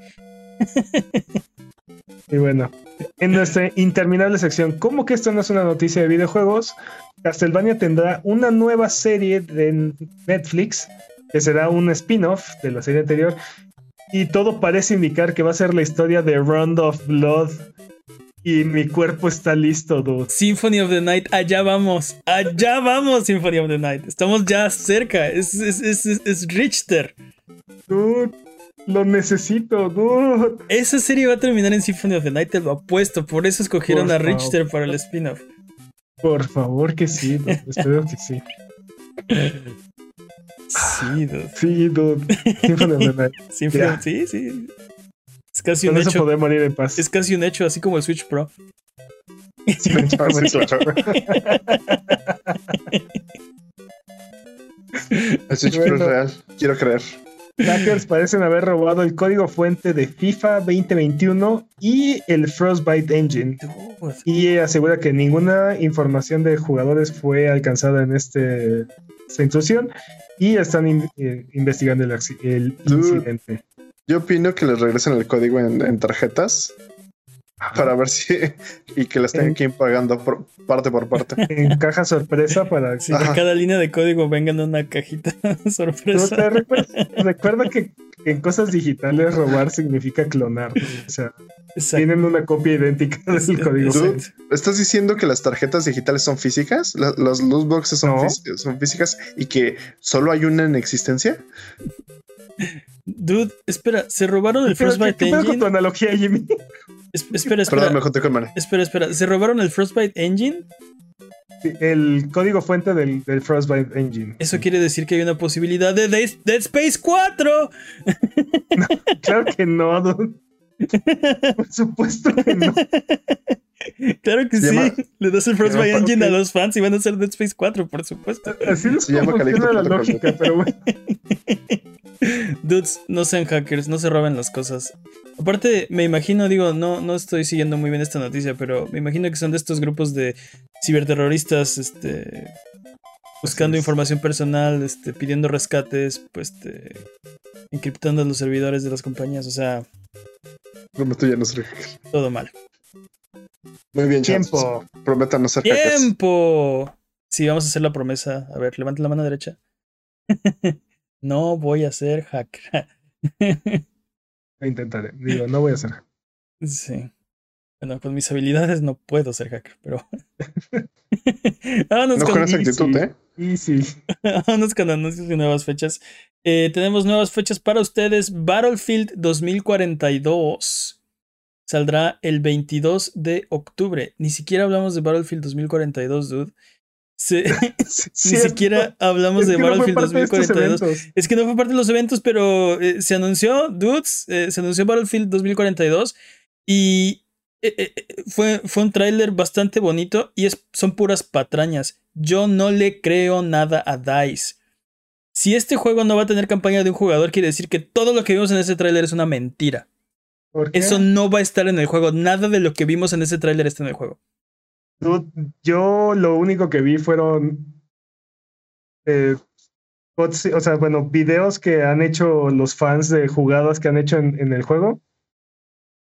[LAUGHS] y bueno, en nuestra interminable sección, ¿cómo que esto no es una noticia de videojuegos? Castlevania tendrá una nueva serie de Netflix que será un spin-off de la serie anterior y todo parece indicar que va a ser la historia de Round of Blood y mi cuerpo está listo, dude. Symphony of the Night, allá vamos. Allá vamos, Symphony of the Night. Estamos ya cerca. Es, es, es, es Richter. Dude, lo necesito, dude. Esa serie va a terminar en Symphony of the Night, te lo apuesto. Por eso escogieron a Richter para el spin-off. Por favor que sí, dude. [LAUGHS] Espero que sí. Sí, dude. Sí, dude. Symphony of the Night. [LAUGHS] Symphony, sí, sí. Es casi un hecho. morir en paz. Es casi un hecho, así como el Switch Pro. [LAUGHS] Switch Pro, [LAUGHS] el Switch Pro es real. Quiero creer. Hackers parecen haber robado el código fuente de FIFA 2021 y el Frostbite Engine. Y asegura que ninguna información de jugadores fue alcanzada en este, esta intrusión y están eh, investigando el, el incidente. Yo opino que les regresen el código en, tarjetas [LAUGHS] para ver si y que las tengan que ir pagando por, parte por parte. [LAUGHS] En caja sorpresa para que cada línea de código venga en una cajita [LAUGHS] sorpresa. recuerda, que en cosas digitales robar significa clonar. O sea, tienen una copia idéntica del código. ¿Estás diciendo que las tarjetas digitales son físicas? ¿Las, loot boxes son, son físicas y que solo hay una en existencia? Dude, espera, se robaron el Frostbite ¿qué, Engine. con tu analogía, Jimmy? Espera, espera. Perdón, Espera, espera. ¿Se robaron el Frostbite Engine? el código fuente del, Frostbite Engine. Eso quiere decir que hay una posibilidad de Dead, Space 4. [LAUGHS] claro que no, dude. [LAUGHS] Por supuesto que no. [LAUGHS] Claro que sí. Le das el Frostbite Engine a los fans y van a hacer Dead Space 4, por supuesto. Así es como funciona la lógica, pero bueno. [LAUGHS] Dudes, no sean hackers, no se roben las cosas. Aparte, me imagino, digo, no, no estoy siguiendo muy bien esta noticia, pero me imagino que son de estos grupos de ciberterroristas, este, buscando información personal, este, pidiendo rescates, pues, este, encriptando los servidores de las compañías, o sea. Prometo ya no ser Todo mal. Muy bien, Tiempo. Prometan no ser ¡Tiempo! Sí, vamos a hacer la promesa. A ver, levanta la mano derecha. [LAUGHS] no voy a ser hacker. [LAUGHS] Intentaré. Digo, no voy a ser. Sí. Bueno, con mis habilidades no puedo ser hacker, pero. [LAUGHS] Vámonos no con, esa actitud, ¿eh? Easy. [LAUGHS] Vámonos con anuncios y nuevas fechas. Eh, tenemos nuevas fechas para ustedes. Battlefield 2042 saldrá el 22 de octubre. Ni siquiera hablamos de Battlefield 2042, dude. [LAUGHS] ni siquiera hablamos de Battlefield 2042. Es que no fue parte de los eventos, pero eh, se anunció, dudes, eh, se anunció Battlefield 2042 y eh, fue, fue un tráiler bastante bonito y es, son puras patrañas. Yo no le creo nada a DICE. Si este juego no va a tener campaña de un jugador, quiere decir que todo lo que vimos en ese tráiler es una mentira. Eso no va a estar en el juego. Nada de lo que vimos en ese tráiler está en el juego. Yo lo único que vi fueron. Eh, o sea, bueno, videos que han hecho los fans de jugadas que han hecho en el juego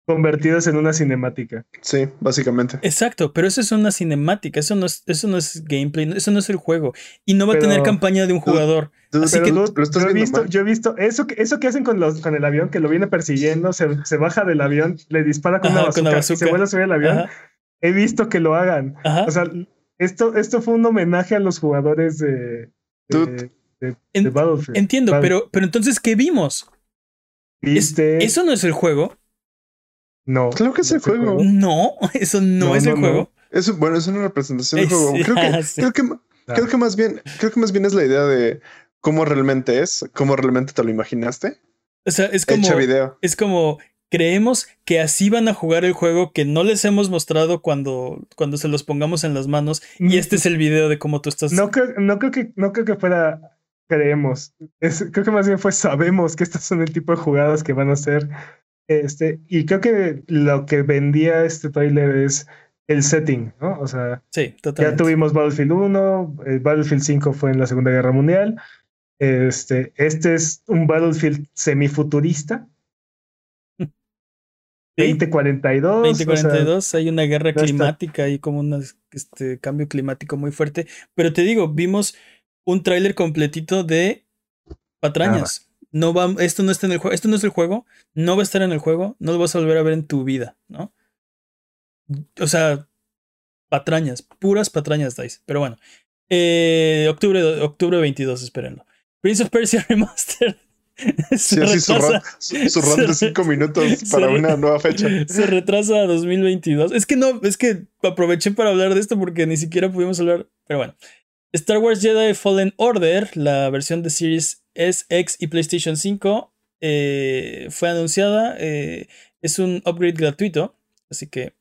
convertidos en una cinemática. Sí, básicamente. Exacto, pero eso es una cinemática, eso no es, eso no es gameplay, eso no es el juego. Y no va a tener campaña de un jugador. Así que yo, he visto, yo he visto eso que, eso que hacen con, los, con el avión, que lo viene persiguiendo, se, se baja del avión, le dispara con, una, bazooka, y se vuelve a subir al avión. He visto que lo hagan. O sea, esto, esto fue un homenaje a los jugadores de, de, Battlefield. Entiendo, pero, pero entonces, ¿qué vimos? ¿Eso no es el juego? No. Claro que es el juego. No, eso no, es el juego. bueno, es una representación del [LAUGHS] juego. Creo que, creo que Creo que más bien, creo que más bien es la idea de cómo realmente es, cómo realmente te lo imaginaste. O sea, es como. video. Es como. Creemos que así van a jugar el juego que no les hemos mostrado cuando, cuando se los pongamos en las manos. Y mm. este es el video de cómo tú estás. No creo, no creo que, no creo que fuera creemos. creo que más bien fue sabemos que estas son el tipo de jugadas que van a ser. Este, y creo que lo que vendía este trailer es el setting, ¿no? O sea, sí, ya tuvimos Battlefield 1, el Battlefield 5 fue en la Segunda Guerra Mundial. Este, este es un Battlefield semifuturista. [LAUGHS] 2042. 2042, hay una guerra climática y como un este, cambio climático muy fuerte. Pero te digo, vimos un tráiler completito de patrañas. No va, esto no está en el juego, esto no es el juego, no va a estar en el juego, no lo vas a volver a ver en tu vida, ¿no? O sea, patrañas, puras patrañas Dice. Pero bueno, eh, octubre, octubre 22, espérenlo. Prince of Persia [LAUGHS] Remastered. Sí, así su, run, de 5 minutos [LAUGHS] para una nueva fecha. Se retrasa a 2022. Es que no, es que aproveché para hablar de esto porque ni siquiera pudimos hablar. Pero bueno, Star Wars Jedi Fallen Order, la versión de Series S, X y PlayStation 5, eh, fue anunciada. Eh, es un upgrade gratuito, así que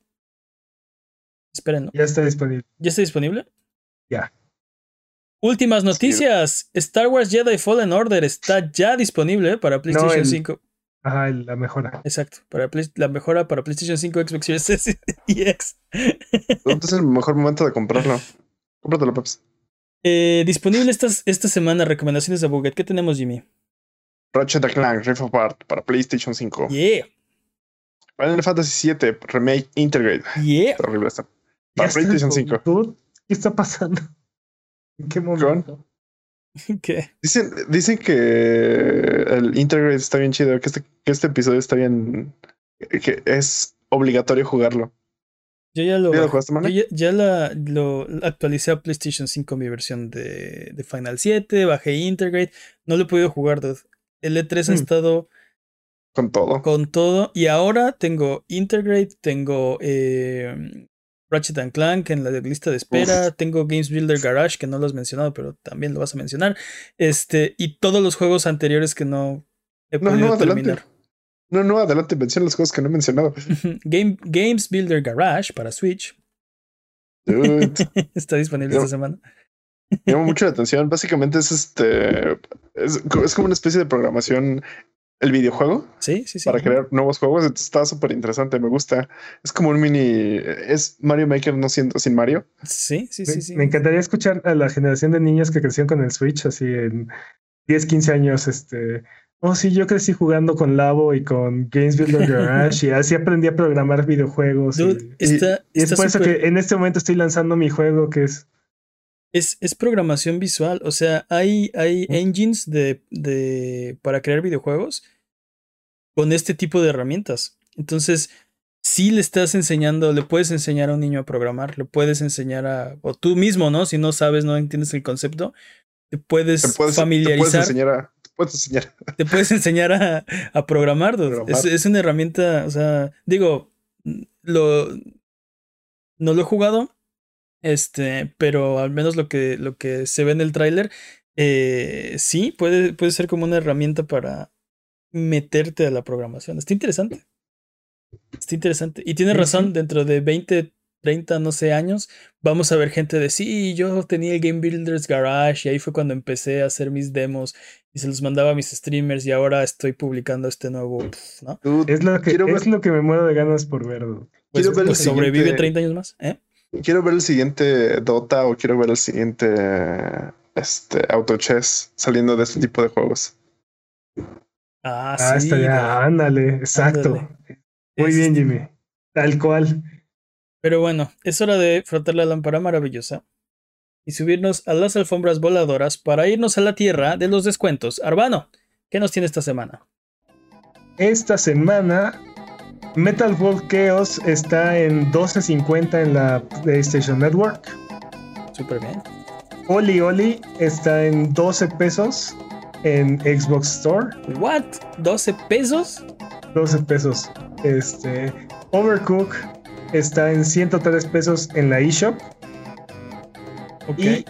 esperen. Ya está disponible. ¿Ya está disponible? Ya. Últimas noticias. Star Wars Jedi Fallen Order está ya disponible para PlayStation 5. Ajá, la mejora. Exacto, para la mejora para PlayStation 5, Xbox Series S y X. ¿Dónde es el mejor momento de comprarlo? [LAUGHS] Cómpratelo, Peps. Eh, disponible esta semana, recomendaciones de Buget. ¿Qué tenemos, Jimmy? Ratchet Clank Rift Apart para PlayStation 5. Yeah. Final Fantasy VII Remake Integrate. Yeah. horrible está. Para PlayStation 5. ¿Qué está pasando? ¿En qué momento? [LAUGHS] ¿Qué? Dicen, dicen que el Integrate está bien chido, que este, que este episodio está bien. que es obligatorio jugarlo. Yo ya lo, ya, la, lo actualicé a PlayStation 5 mi versión de, de, Final 7, bajé Integrate, no lo he podido jugar. El E3 ha mm. estado con todo. Con todo. Y ahora tengo Integrate, tengo eh, Ratchet and Clank en la lista de espera, tengo Games Builder Garage, que no lo has mencionado, pero también lo vas a mencionar. Este, y todos los juegos anteriores que no he podido terminar. No, no, adelante, menciona los juegos que no he mencionado. Game, Games Builder Garage para Switch. [LAUGHS] Está disponible esta semana. Me llama mucho la [LAUGHS] atención. Básicamente es este. Es, como una especie de programación el videojuego. Sí, sí, sí. Para crear nuevos juegos. está súper interesante. Me gusta. Es como un mini. Es Mario Maker no siendo sin Mario. Sí, sí, sí, sí. Me encantaría escuchar a la generación de niños que crecieron con el Switch así en 10, 15 años. Este Oh, sí, yo crecí jugando con Labo y con Games Builder Garage y así aprendí a programar videojuegos. y, es por eso que en este momento estoy lanzando mi juego que es... Es, es programación visual, o sea, hay, hay engines de, de, para crear videojuegos con este tipo de herramientas. Entonces, si le estás enseñando, le puedes enseñar a un niño a programar, le puedes enseñar a, o tú mismo, ¿no? Si no sabes, no entiendes el concepto, te puedes, familiarizar. enseñar puedes enseñar. [LAUGHS] Te puedes enseñar a, a programar, Es, una herramienta, o sea, digo, lo no lo he jugado, este, pero al menos lo que, lo que se ve en el tráiler, eh, sí, puede, puede ser como una herramienta para meterte a la programación. Está interesante. Está interesante. Y tiene razón, dentro de 20, 30, no sé, años, vamos a ver gente de sí, yo tenía el Game Builders Garage y ahí fue cuando empecé a hacer mis demos y se los mandaba a mis streamers y ahora estoy publicando este nuevo, ¿no? Es lo que, es lo que me muero de ganas por ver. Pues, pues sobrevive 30 años más, ¿eh? Quiero ver el siguiente Dota o quiero ver el siguiente este, Auto Chess saliendo de este tipo de juegos. Ah, ah sí. ándale, exacto. Muy bien, Jimmy. Tal cual. Pero bueno, es hora de frotar la lámpara maravillosa y subirnos a las alfombras voladoras para irnos a la tierra de los descuentos. Arbano, ¿qué nos tiene esta semana? Esta semana Metal World Chaos está en 12.50 en la PlayStation Network. Súper bien. Oli Oli está en 12 pesos en Xbox Store. ¿What? ¿12 pesos? 12 pesos. Este. Overcook está en 103 pesos en la eShop. Y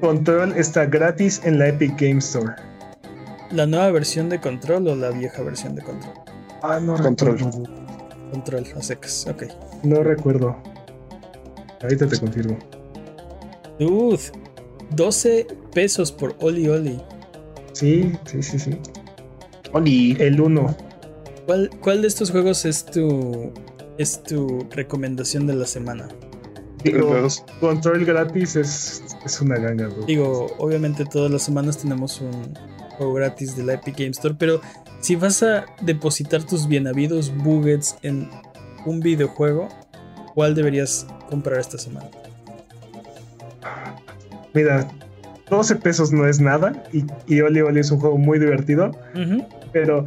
Control está gratis en la Epic Game Store. ¿La nueva versión de Control o la vieja versión de Control? Ah, no Control. Control, a secas, ok. No recuerdo. Ahorita te confirmo. Dude, 12 pesos por Oli Oli. Sí, sí, sí, sí. Oli. El 1. ¿Cuál, ¿Cuál de estos juegos es tu, es tu recomendación de la semana? Digo, control gratis es, es una ganga, bro. Digo, obviamente todas las semanas tenemos un juego gratis de la Epic Game Store, pero si vas a depositar tus bien habidos buggets en un videojuego, ¿cuál deberías comprar esta semana? Mira, 12 pesos no es nada y, y Oli Oli es un juego muy divertido, pero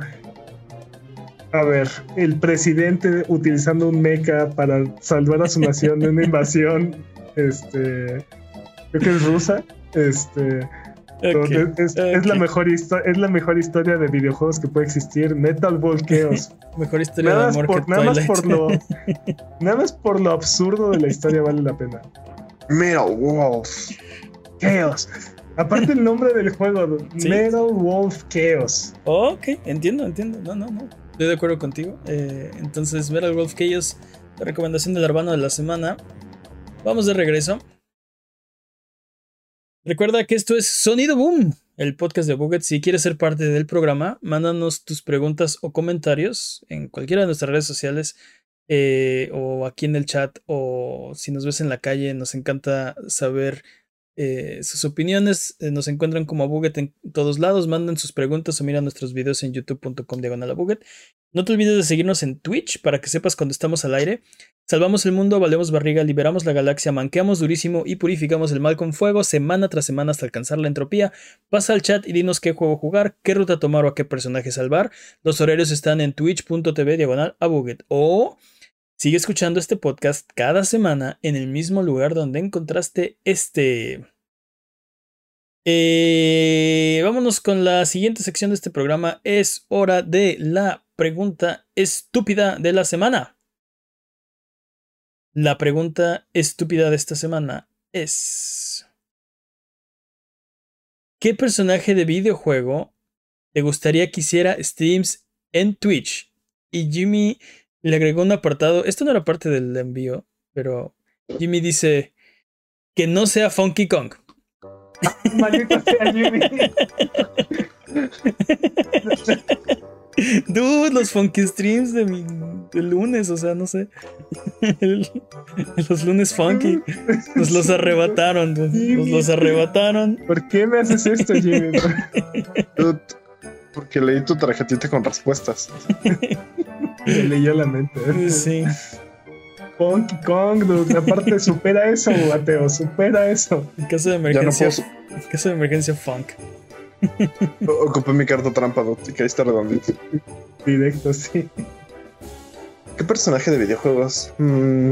a ver, el presidente utilizando un mecha para salvar a su nación de una [LAUGHS] invasión, este, creo que es rusa, este, es, la mejor es la mejor historia de videojuegos que puede existir. Metal Ball Chaos. [LAUGHS] mejor historia de amor por, que nada más por lo [LAUGHS] Nada más por lo absurdo de la historia vale la pena. Metal Wolf Chaos. Aparte el nombre del juego, Metal Wolf Chaos. ok, entiendo, entiendo. No, no, no. Estoy de acuerdo contigo. Eh, entonces, Metal Wolf Chaos, la recomendación del hermano de la semana. Vamos de regreso. Recuerda que esto es Sonido Boom, el podcast de Buget. Si quieres ser parte del programa, mándanos tus preguntas o comentarios en cualquiera de nuestras redes sociales eh, o aquí en el chat o si nos ves en la calle. Nos encanta saber eh, sus opiniones. Eh, nos encuentran como Buget en todos lados. Manden sus preguntas o miran nuestros videos en youtube.com diagonal Buget. No te olvides de seguirnos en Twitch para que sepas cuando estamos al aire. Salvamos el mundo, valemos barriga, liberamos la galaxia, manqueamos durísimo y purificamos el mal con fuego semana tras semana hasta alcanzar la entropía. Pasa al chat y dinos qué juego jugar, qué ruta tomar o a qué personaje salvar. Los horarios están en twitch.tv diagonal a Buget. O sigue escuchando este podcast cada semana en el mismo lugar donde encontraste este. Eh, vámonos con la siguiente sección de este programa. Es hora de la pregunta estúpida de la semana. La pregunta estúpida de esta semana es... ¿Qué personaje de videojuego te gustaría que hiciera streams en Twitch? Y Jimmy le agregó un apartado. Esto no era parte del envío, pero Jimmy dice que no sea Funky Kong. [LAUGHS] Maldito sea Jimmy. [LAUGHS] Dude, los funky streams de mi, del lunes, o sea, no sé. [LAUGHS] los lunes funky. Nos los arrebataron, Nos los arrebataron. ¿Por qué me haces esto, Jimmy? Dude, porque leí tu tarjetita con respuestas. [LAUGHS] Me leyó la mente. Sí. Funky Kong, dude. Aparte, supera eso, Mateo. Supera eso. En caso de emergencia. en caso de emergencia, funk. Ocupé mi carta trampa, y que ahí está redondito. Directo, sí. ¿Qué personaje de videojuegos? Mm,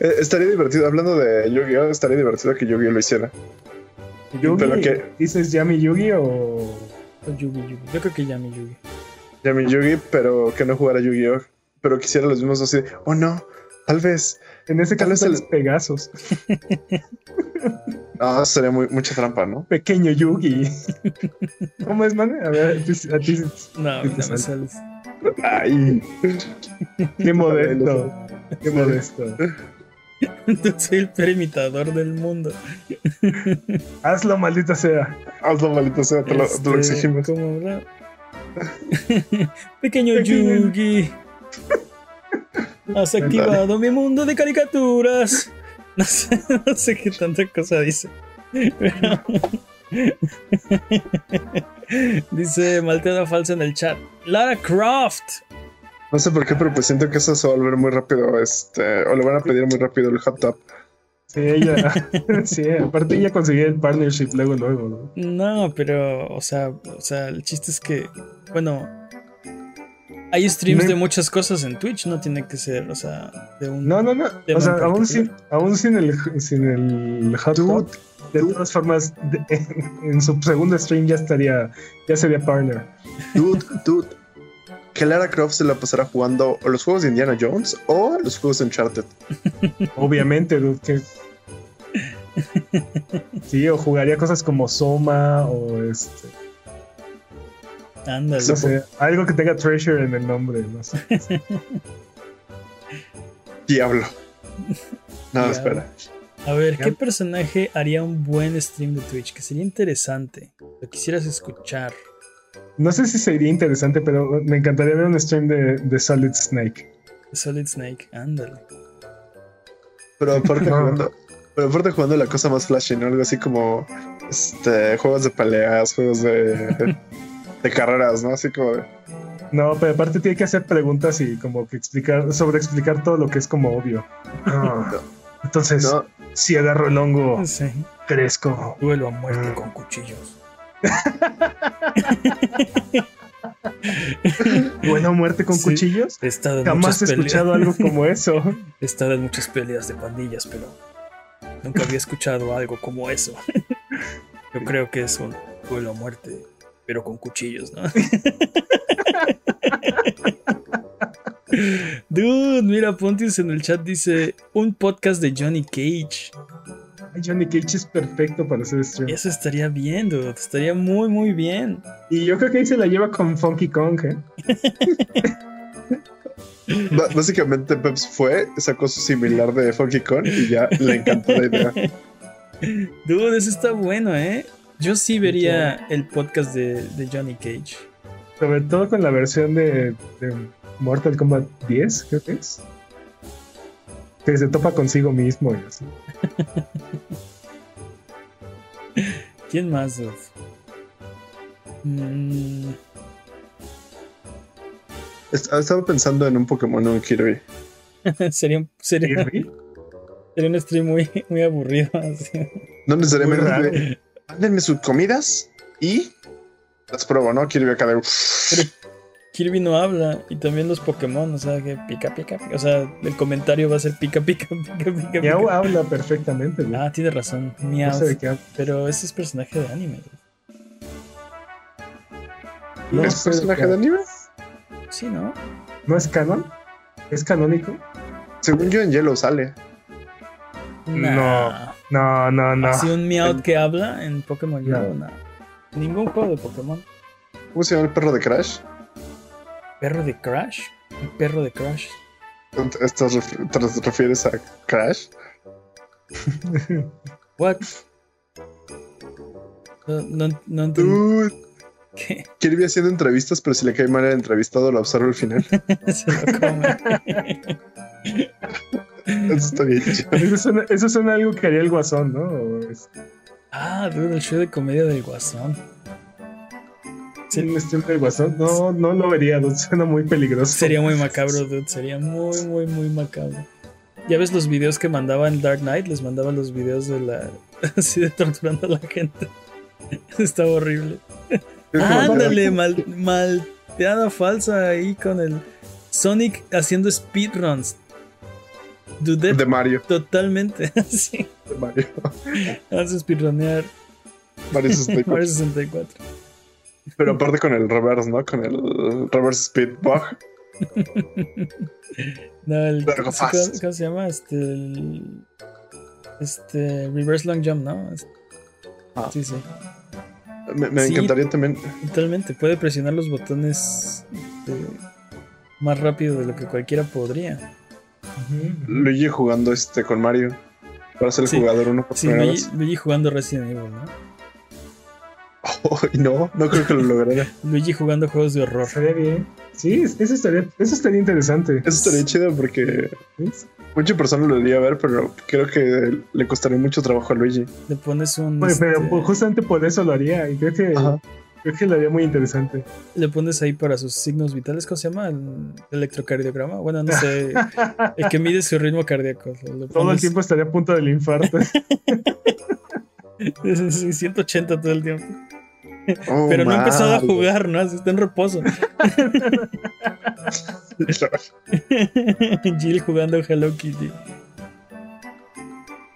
eh, estaría divertido, hablando de Yu-Gi-Oh! Estaría divertido que Yu-Gi-Oh! lo hiciera. ¿Yugi? ¿Dices Yami Yugi o.? Yugi, Yugi. Yo creo que Yami Yugi. Yami Yugi, pero que no jugara Yu-Gi-Oh! Pero quisiera los mismos así. Oh no, tal vez. En ese caso, los Pegasos. [LAUGHS] Ah, sería muy, mucha trampa, ¿no? Pequeño Yugi. [LAUGHS] ¿Cómo es, man? A ver, a ti. no, no me sales. Ay. Qué modesto. Qué modesto. Soy el perimitador del mundo. Hazlo, maldita sea. Hazlo, maldita sea, te lo, te lo este, exigimos. [LAUGHS] Pequeño Yugi. Has activado mi mundo de caricaturas. [LAUGHS] No sé, no sé qué tanta cosa dice. [LAUGHS] dice Malteada Falsa en el chat. Lara Croft. No sé por qué, pero pues siento que eso se va a volver muy rápido. Este, o le van a pedir muy rápido el hot top. Sí, ella. [LAUGHS] sí, aparte ella consiguió el partnership luego, luego. ¿no? no, pero, o sea, o sea, el chiste es que, bueno, hay streams de muchas cosas en Twitch, no tiene que ser, o sea, de un. No, no, no. O sea, aún sin, aún sin el, sin el hot de todas formas, [LAUGHS] en su segundo stream ya estaría, ya sería partner. Dude, dude. Que Lara Croft se la pasará jugando o los juegos de Indiana Jones o los juegos de Uncharted. [LAUGHS] Obviamente, dude. Que... sí, o jugaría cosas como Soma o este. Ándale. No sé, algo que tenga Treasure en el nombre, no sé. [LAUGHS] Diablo. No, espera. A ver, ¿qué personaje haría un buen stream de Twitch? Que sería interesante. Lo quisieras escuchar. No sé si sería interesante, pero me encantaría ver un stream de, Solid Snake. Solid Snake, ándale. Pero [LAUGHS] aparte jugando, pero aparte jugando la cosa más flashy, ¿no? Algo así como este juegos de peleas, juegos de, de carreras, ¿no? Así como de... No, pero aparte tiene que hacer preguntas y como que explicar, sobre explicar todo lo que es como obvio. Ah. Entonces, si agarro el hongo, crezco. Duelo a muerte ah. con cuchillos. [LAUGHS] Bueno, muerte con cuchillos. Jamás he escuchado algo como [LAUGHS] eso. He estado en muchas peleas de pandillas, pero nunca había escuchado algo como eso. Yo creo que es un duelo a muerte, pero con cuchillos, ¿no? [LAUGHS] Dude, mira, Pontius en el chat dice un podcast de Johnny Cage. Johnny Cage es perfecto para hacer stream. Eso estaría bien, dude. Estaría muy, muy bien. Y yo creo que ahí se la lleva con Funky Kong, ¿eh? [LAUGHS] Básicamente Peps fue, sacó su similar de Funky Kong y ya le encantó la idea. [LAUGHS] Dude, eso está bueno, ¿eh? Yo sí vería el podcast de, Johnny Cage. Sobre todo con la versión de, de Mortal Kombat 10, creo que es que se topa consigo mismo y así. [LAUGHS] ¿Quién más? Mm. Estaba pensando en un Pokémon un Kirby. [LAUGHS] sería, un, sería, [LAUGHS] sería un stream muy, muy aburrido. Así. No necesariamente. Mándenme sus comidas y las pruebo, ¿no? Kirby acá de. Kirby no habla y también los Pokémon, o sea, que pica, pica, pica. O sea, el comentario va a ser pica, pica, pica, pica. Miau habla perfectamente. Ah, tiene razón. Miau. pero ese es personaje de anime. ¿No ¿Es personaje de anime? Sí, ¿no? ¿No es canon? ¿Es canónico? Según yo en Yellow sale. No, no, no, no. ¿Así un Meowth que habla en Pokémon Yellow? No. Ningún juego de Pokémon. ¿Cómo se llama el perro de Crash? ¿Perro de Crash? ¿Un perro de Crash? ¿Estás ¿Te refieres a Crash? [LAUGHS] What? No, no, no ¿Qué? Kirby haciendo entrevistas, pero si le cae mal el entrevistado, lo observo al final. [LAUGHS] Se lo come. eso está bien. [LAUGHS] Eso suena, eso suena algo que haría el Guasón, ¿no? Ah, dude, el show de comedia del Guasón. Sí. stream del Guasón, no, no lo vería, dude. Suena muy peligroso. Sería muy macabro, dude. Sería muy, muy, muy macabro. Ya ves los videos que mandaba en Dark Knight, les mandaban los videos de la. [LAUGHS] así de torturando a la gente. [LAUGHS] Estaba horrible. Ándale, mal, [LAUGHS] malteada falsa ahí con el Sonic haciendo speedruns. Dude, de Mario. Totalmente. sí. De Mario. A speedrunear. Mario 64. Mario 64. Pero aparte con el reverse, ¿no? Con el reverse speed bug. [LAUGHS] no, el. ¿cómo, se llama? Este. este. Reverse long jump, ¿no? Ah. Sí, sí. Me, encantaría también. Totalmente. Puede presionar los botones este, más rápido de lo que cualquiera podría. Luigi jugando este con Mario. Para ser el jugador uno por sí, Luigi, Luigi jugando Resident Evil, ¿no? No, no creo que lo lograra. [LAUGHS] Luigi jugando juegos de horror. Estaría bien. Sí, eso estaría, eso estaría interesante. Eso estaría chido porque muchas personas lo debería ver, pero creo que le costaría mucho trabajo a Luigi. Le pones un. pero este, justamente por eso lo haría. Y creo que. Creo que lo haría muy interesante. Le pones ahí para sus signos vitales, ¿cómo se llama? El electrocardiograma. Bueno, no sé. el que mide su ritmo cardíaco. [LAUGHS] Todo el tiempo estaría a punto del infarto. [LAUGHS] 180 todo el tiempo. Oh, Pero no ha empezado a jugar, ¿no? Está en reposo. [LAUGHS] Jill jugando Hello Kitty.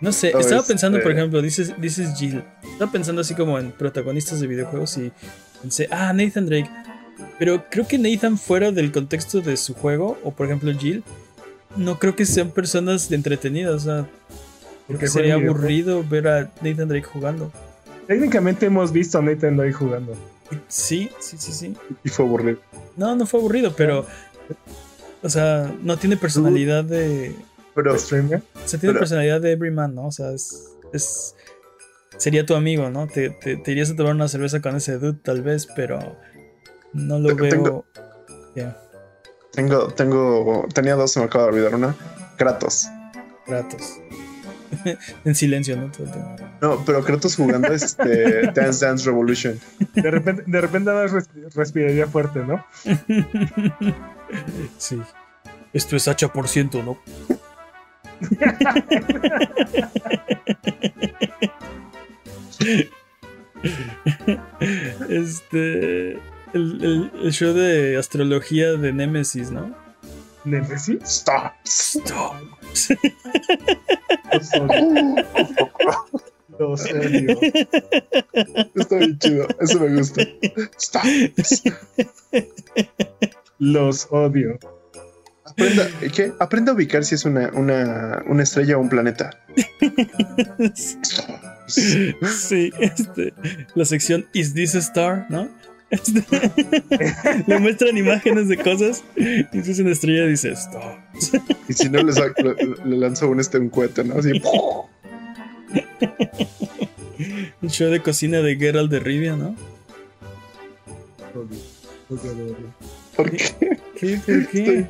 No sé, estaba pensando, por ejemplo, dices, dices Jill. Estaba pensando así como en protagonistas de videojuegos y pensé, ah, Nathan Drake. Pero creo que Nathan, fuera del contexto de su juego, o por ejemplo Jill, no creo que sean personas entretenidas. O sea, Porque sería aburrido ver a Nathan Drake jugando. Técnicamente hemos visto a Nathan Drake jugando. Sí, sí, sí, sí. Y fue aburrido. No, no fue aburrido, pero. O sea, no tiene personalidad de. Pero. O sea, tiene personalidad de Everyman, ¿no? O sea, es. es sería tu amigo, ¿no? Te, te, irías a tomar una cerveza con ese dude, tal vez, pero. No lo veo. Tengo, tengo. Tengo. Tenía dos, se me acaba de olvidar una. Kratos. Kratos. [LAUGHS] en silencio, ¿no? No, pero Kratos jugando este [LAUGHS] Dance Dance Revolution. De repente, de repente respiraría fuerte, ¿no? [LAUGHS] Sí. Esto es hacha por ciento, ¿no? este. El, el, show de astrología de Nemesis, ¿no? ¿Nemesis? Stop. Stop. Los [LAUGHS] odio. Está bien chido. Eso me gusta. Stop. Los odio. Aprenda, ¿qué? Aprenda a ubicar si es una, una, una estrella o un planeta. [LAUGHS] Sí, este, la sección Is this a star? ¿No? [LAUGHS] Le muestran imágenes de cosas y si es una estrella dice stop. Y si no le, le, lanza un, este, un cohete, ¿no? Así. Un show de cocina de Geralt de Rivia, ¿no? ¿Por qué? ¿Qué? ¿Por qué?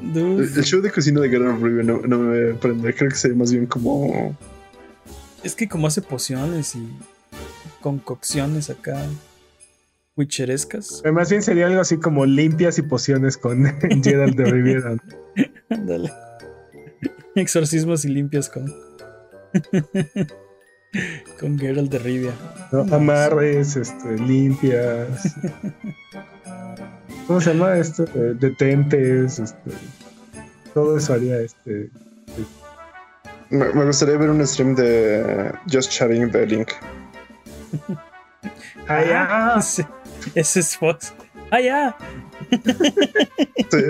El, show de cocina de Geralt de Rivia no, no me prende. Creo que sería más bien como. Es que como hace pociones y concocciones acá witcherescas. Más bien sería algo así como limpias y pociones con [LAUGHS] Gerald de Riviera. [LAUGHS] Ándale. Exorcismos y limpias con. [LAUGHS] con Geralt de Rivia. amarres, este, limpias. ¿Cómo se llama esto? detentes, este, todo eso haría este. Me, me, gustaría ver un stream de Just Chatting de Link. [LAUGHS] ¡Allá! Ese, es [LAUGHS] Fox. ¡Allá! Sí.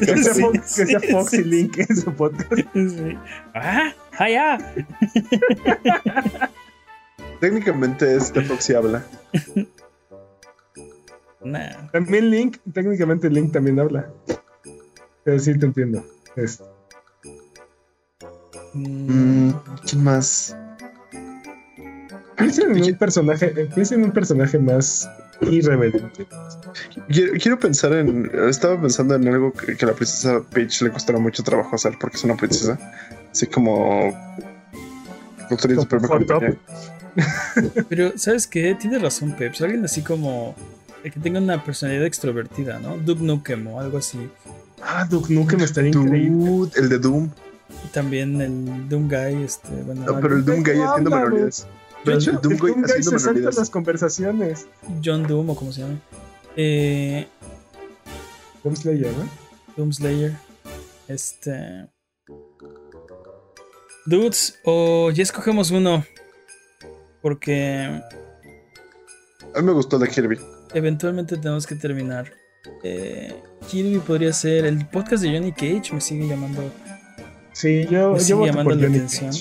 que, sea Fox, que sea Fox y Link en su podcast. [LAUGHS] ¡Ah! ¡Allá! Técnicamente este Fox y habla. También Link, técnicamente Link también habla. Pero sí te entiendo. Este. Mm, ¿Quién más? Piensen en un personaje, piensen en un personaje más irreverente. Quiero, pensar en. Estaba pensando en algo que, a la princesa Peach le costará mucho trabajo hacer porque es una princesa. Así como. [LAUGHS] Pero, ¿sabes qué? Tiene razón, Pep. Alguien así como. Que tenga una personalidad extrovertida, ¿no? Duke Nukem o algo así. Ah, Duke Nukem estaría increíble. El de Doom. Y también el Doom Guy, este. Bueno, no, pero el Doom Guy haciendo mayorías. De hecho, Doom, Doom se salta las conversaciones. John Doom, o como se llama. Eh, Doom Slayer, ¿no? Doom Slayer. Este. Dudes, o ya escogemos uno. Porque. A mí me gustó de Kirby. Eventualmente tenemos que terminar. Eh, Kirby podría ser. El podcast de Johnny Cage me sigue llamando. Sí, yo, me sigue llamando la atención.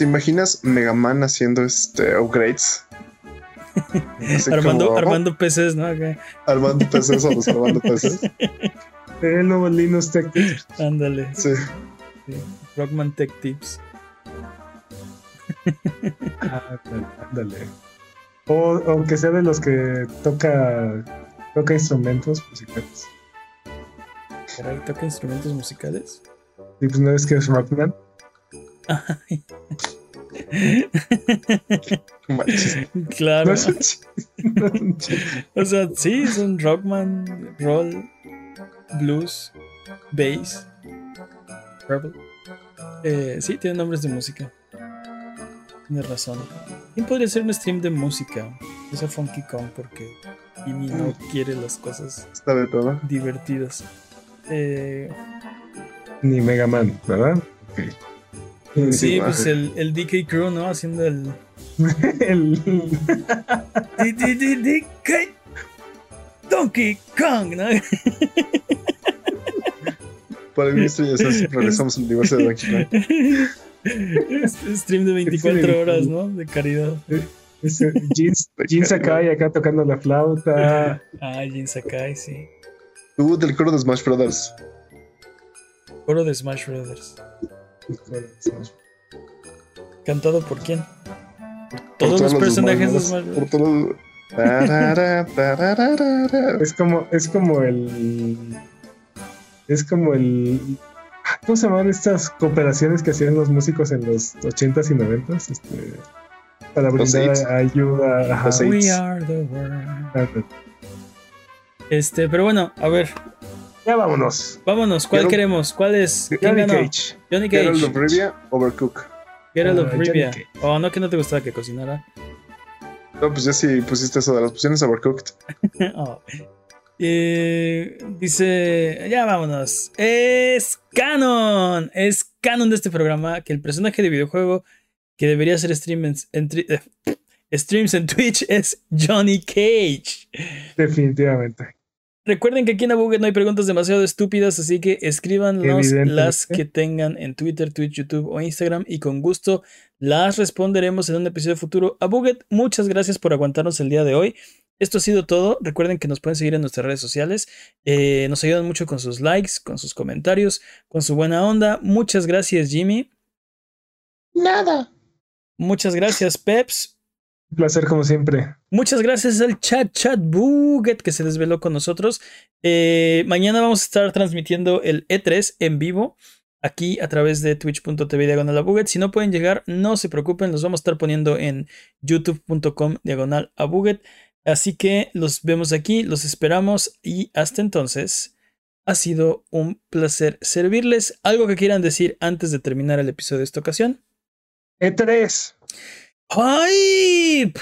¿Te imaginas Mega Man haciendo este upgrades? [LAUGHS] armando, armando PCs, ¿no? Armando PCs o armando PCs. [LAUGHS] El nuevo Linux Tech Tips. Ándale. Sí. Rockman Tech Tips. ándale. O aunque sea de los que toca toca instrumentos musicales. ¿Toca instrumentos musicales? Sí, pues no es que es Rockman claro. o sea, sí, son rockman, roll, blues, bass, purple. Eh, sí, tienen nombres de música. Tienes razón. ¿Quién podría hacer un stream de música? Esa Funky Kong, porque Jimmy no mm. quiere las cosas divertidas. Eh, Ni Mega Man, ¿verdad? Sí, pues el, el DK Crew, ¿no? Haciendo el. [LAUGHS] el. DK. Donkey Kong, ¿no? Para el esto ya sabes, regresamos al universo de Donkey Kong. Stream de 24 horas, ¿no? De caridad. Jin, [LAUGHS] Jin Sakai acá tocando la flauta. Ah, Jin Sakai, sí. Tuvo del coro de Smash Brothers. Coro de Smash Brothers. ¿Cantado por quién? todos, los personajes. Por todos... es como, es como el. Es como el. ¿Cómo se llaman estas cooperaciones que hacían los músicos en los 80s y 90s? Este, para brindar ayuda. We are the world. Este, pero bueno, a ver. Ya vámonos. Vámonos, ¿cuál queremos? ¿Cuál es? Johnny Cage. Johnny Cage. Geralt of Rivia, Overcook. Geralt of Rivia. Oh, no, que no te gustaba que cocinara. No, pues ya sí pusiste eso de las opciones Overcooked. [LAUGHS] oh. eh, dice, ya vámonos. Es canon. Es canon de este programa que el personaje de videojuego que debería hacer streams en, eh, [LAUGHS] streams en Twitch es Johnny Cage. Definitivamente. Recuerden que aquí en Abuget no hay preguntas demasiado estúpidas, así que escríbanos las que tengan en Twitter, Twitch, YouTube o Instagram y con gusto las responderemos en un episodio futuro. Abuget, muchas gracias por aguantarnos el día de hoy. Esto ha sido todo. Recuerden que nos pueden seguir en nuestras redes sociales. Eh, nos ayudan mucho con sus likes, con sus comentarios, con su buena onda. Muchas gracias, Jimmy. Nada. Muchas gracias, Peps. Un placer como siempre. Muchas gracias al chat, chat Buget que se desveló con nosotros. Eh, mañana vamos a estar transmitiendo el E3 en vivo aquí a través de twitch.tv diagonal a Buget. Si no pueden llegar, no se preocupen, los vamos a estar poniendo en youtube.com diagonal a Buget. Así que los vemos aquí, los esperamos y hasta entonces ha sido un placer servirles. ¿Algo que quieran decir antes de terminar el episodio de esta ocasión? E3. pipe.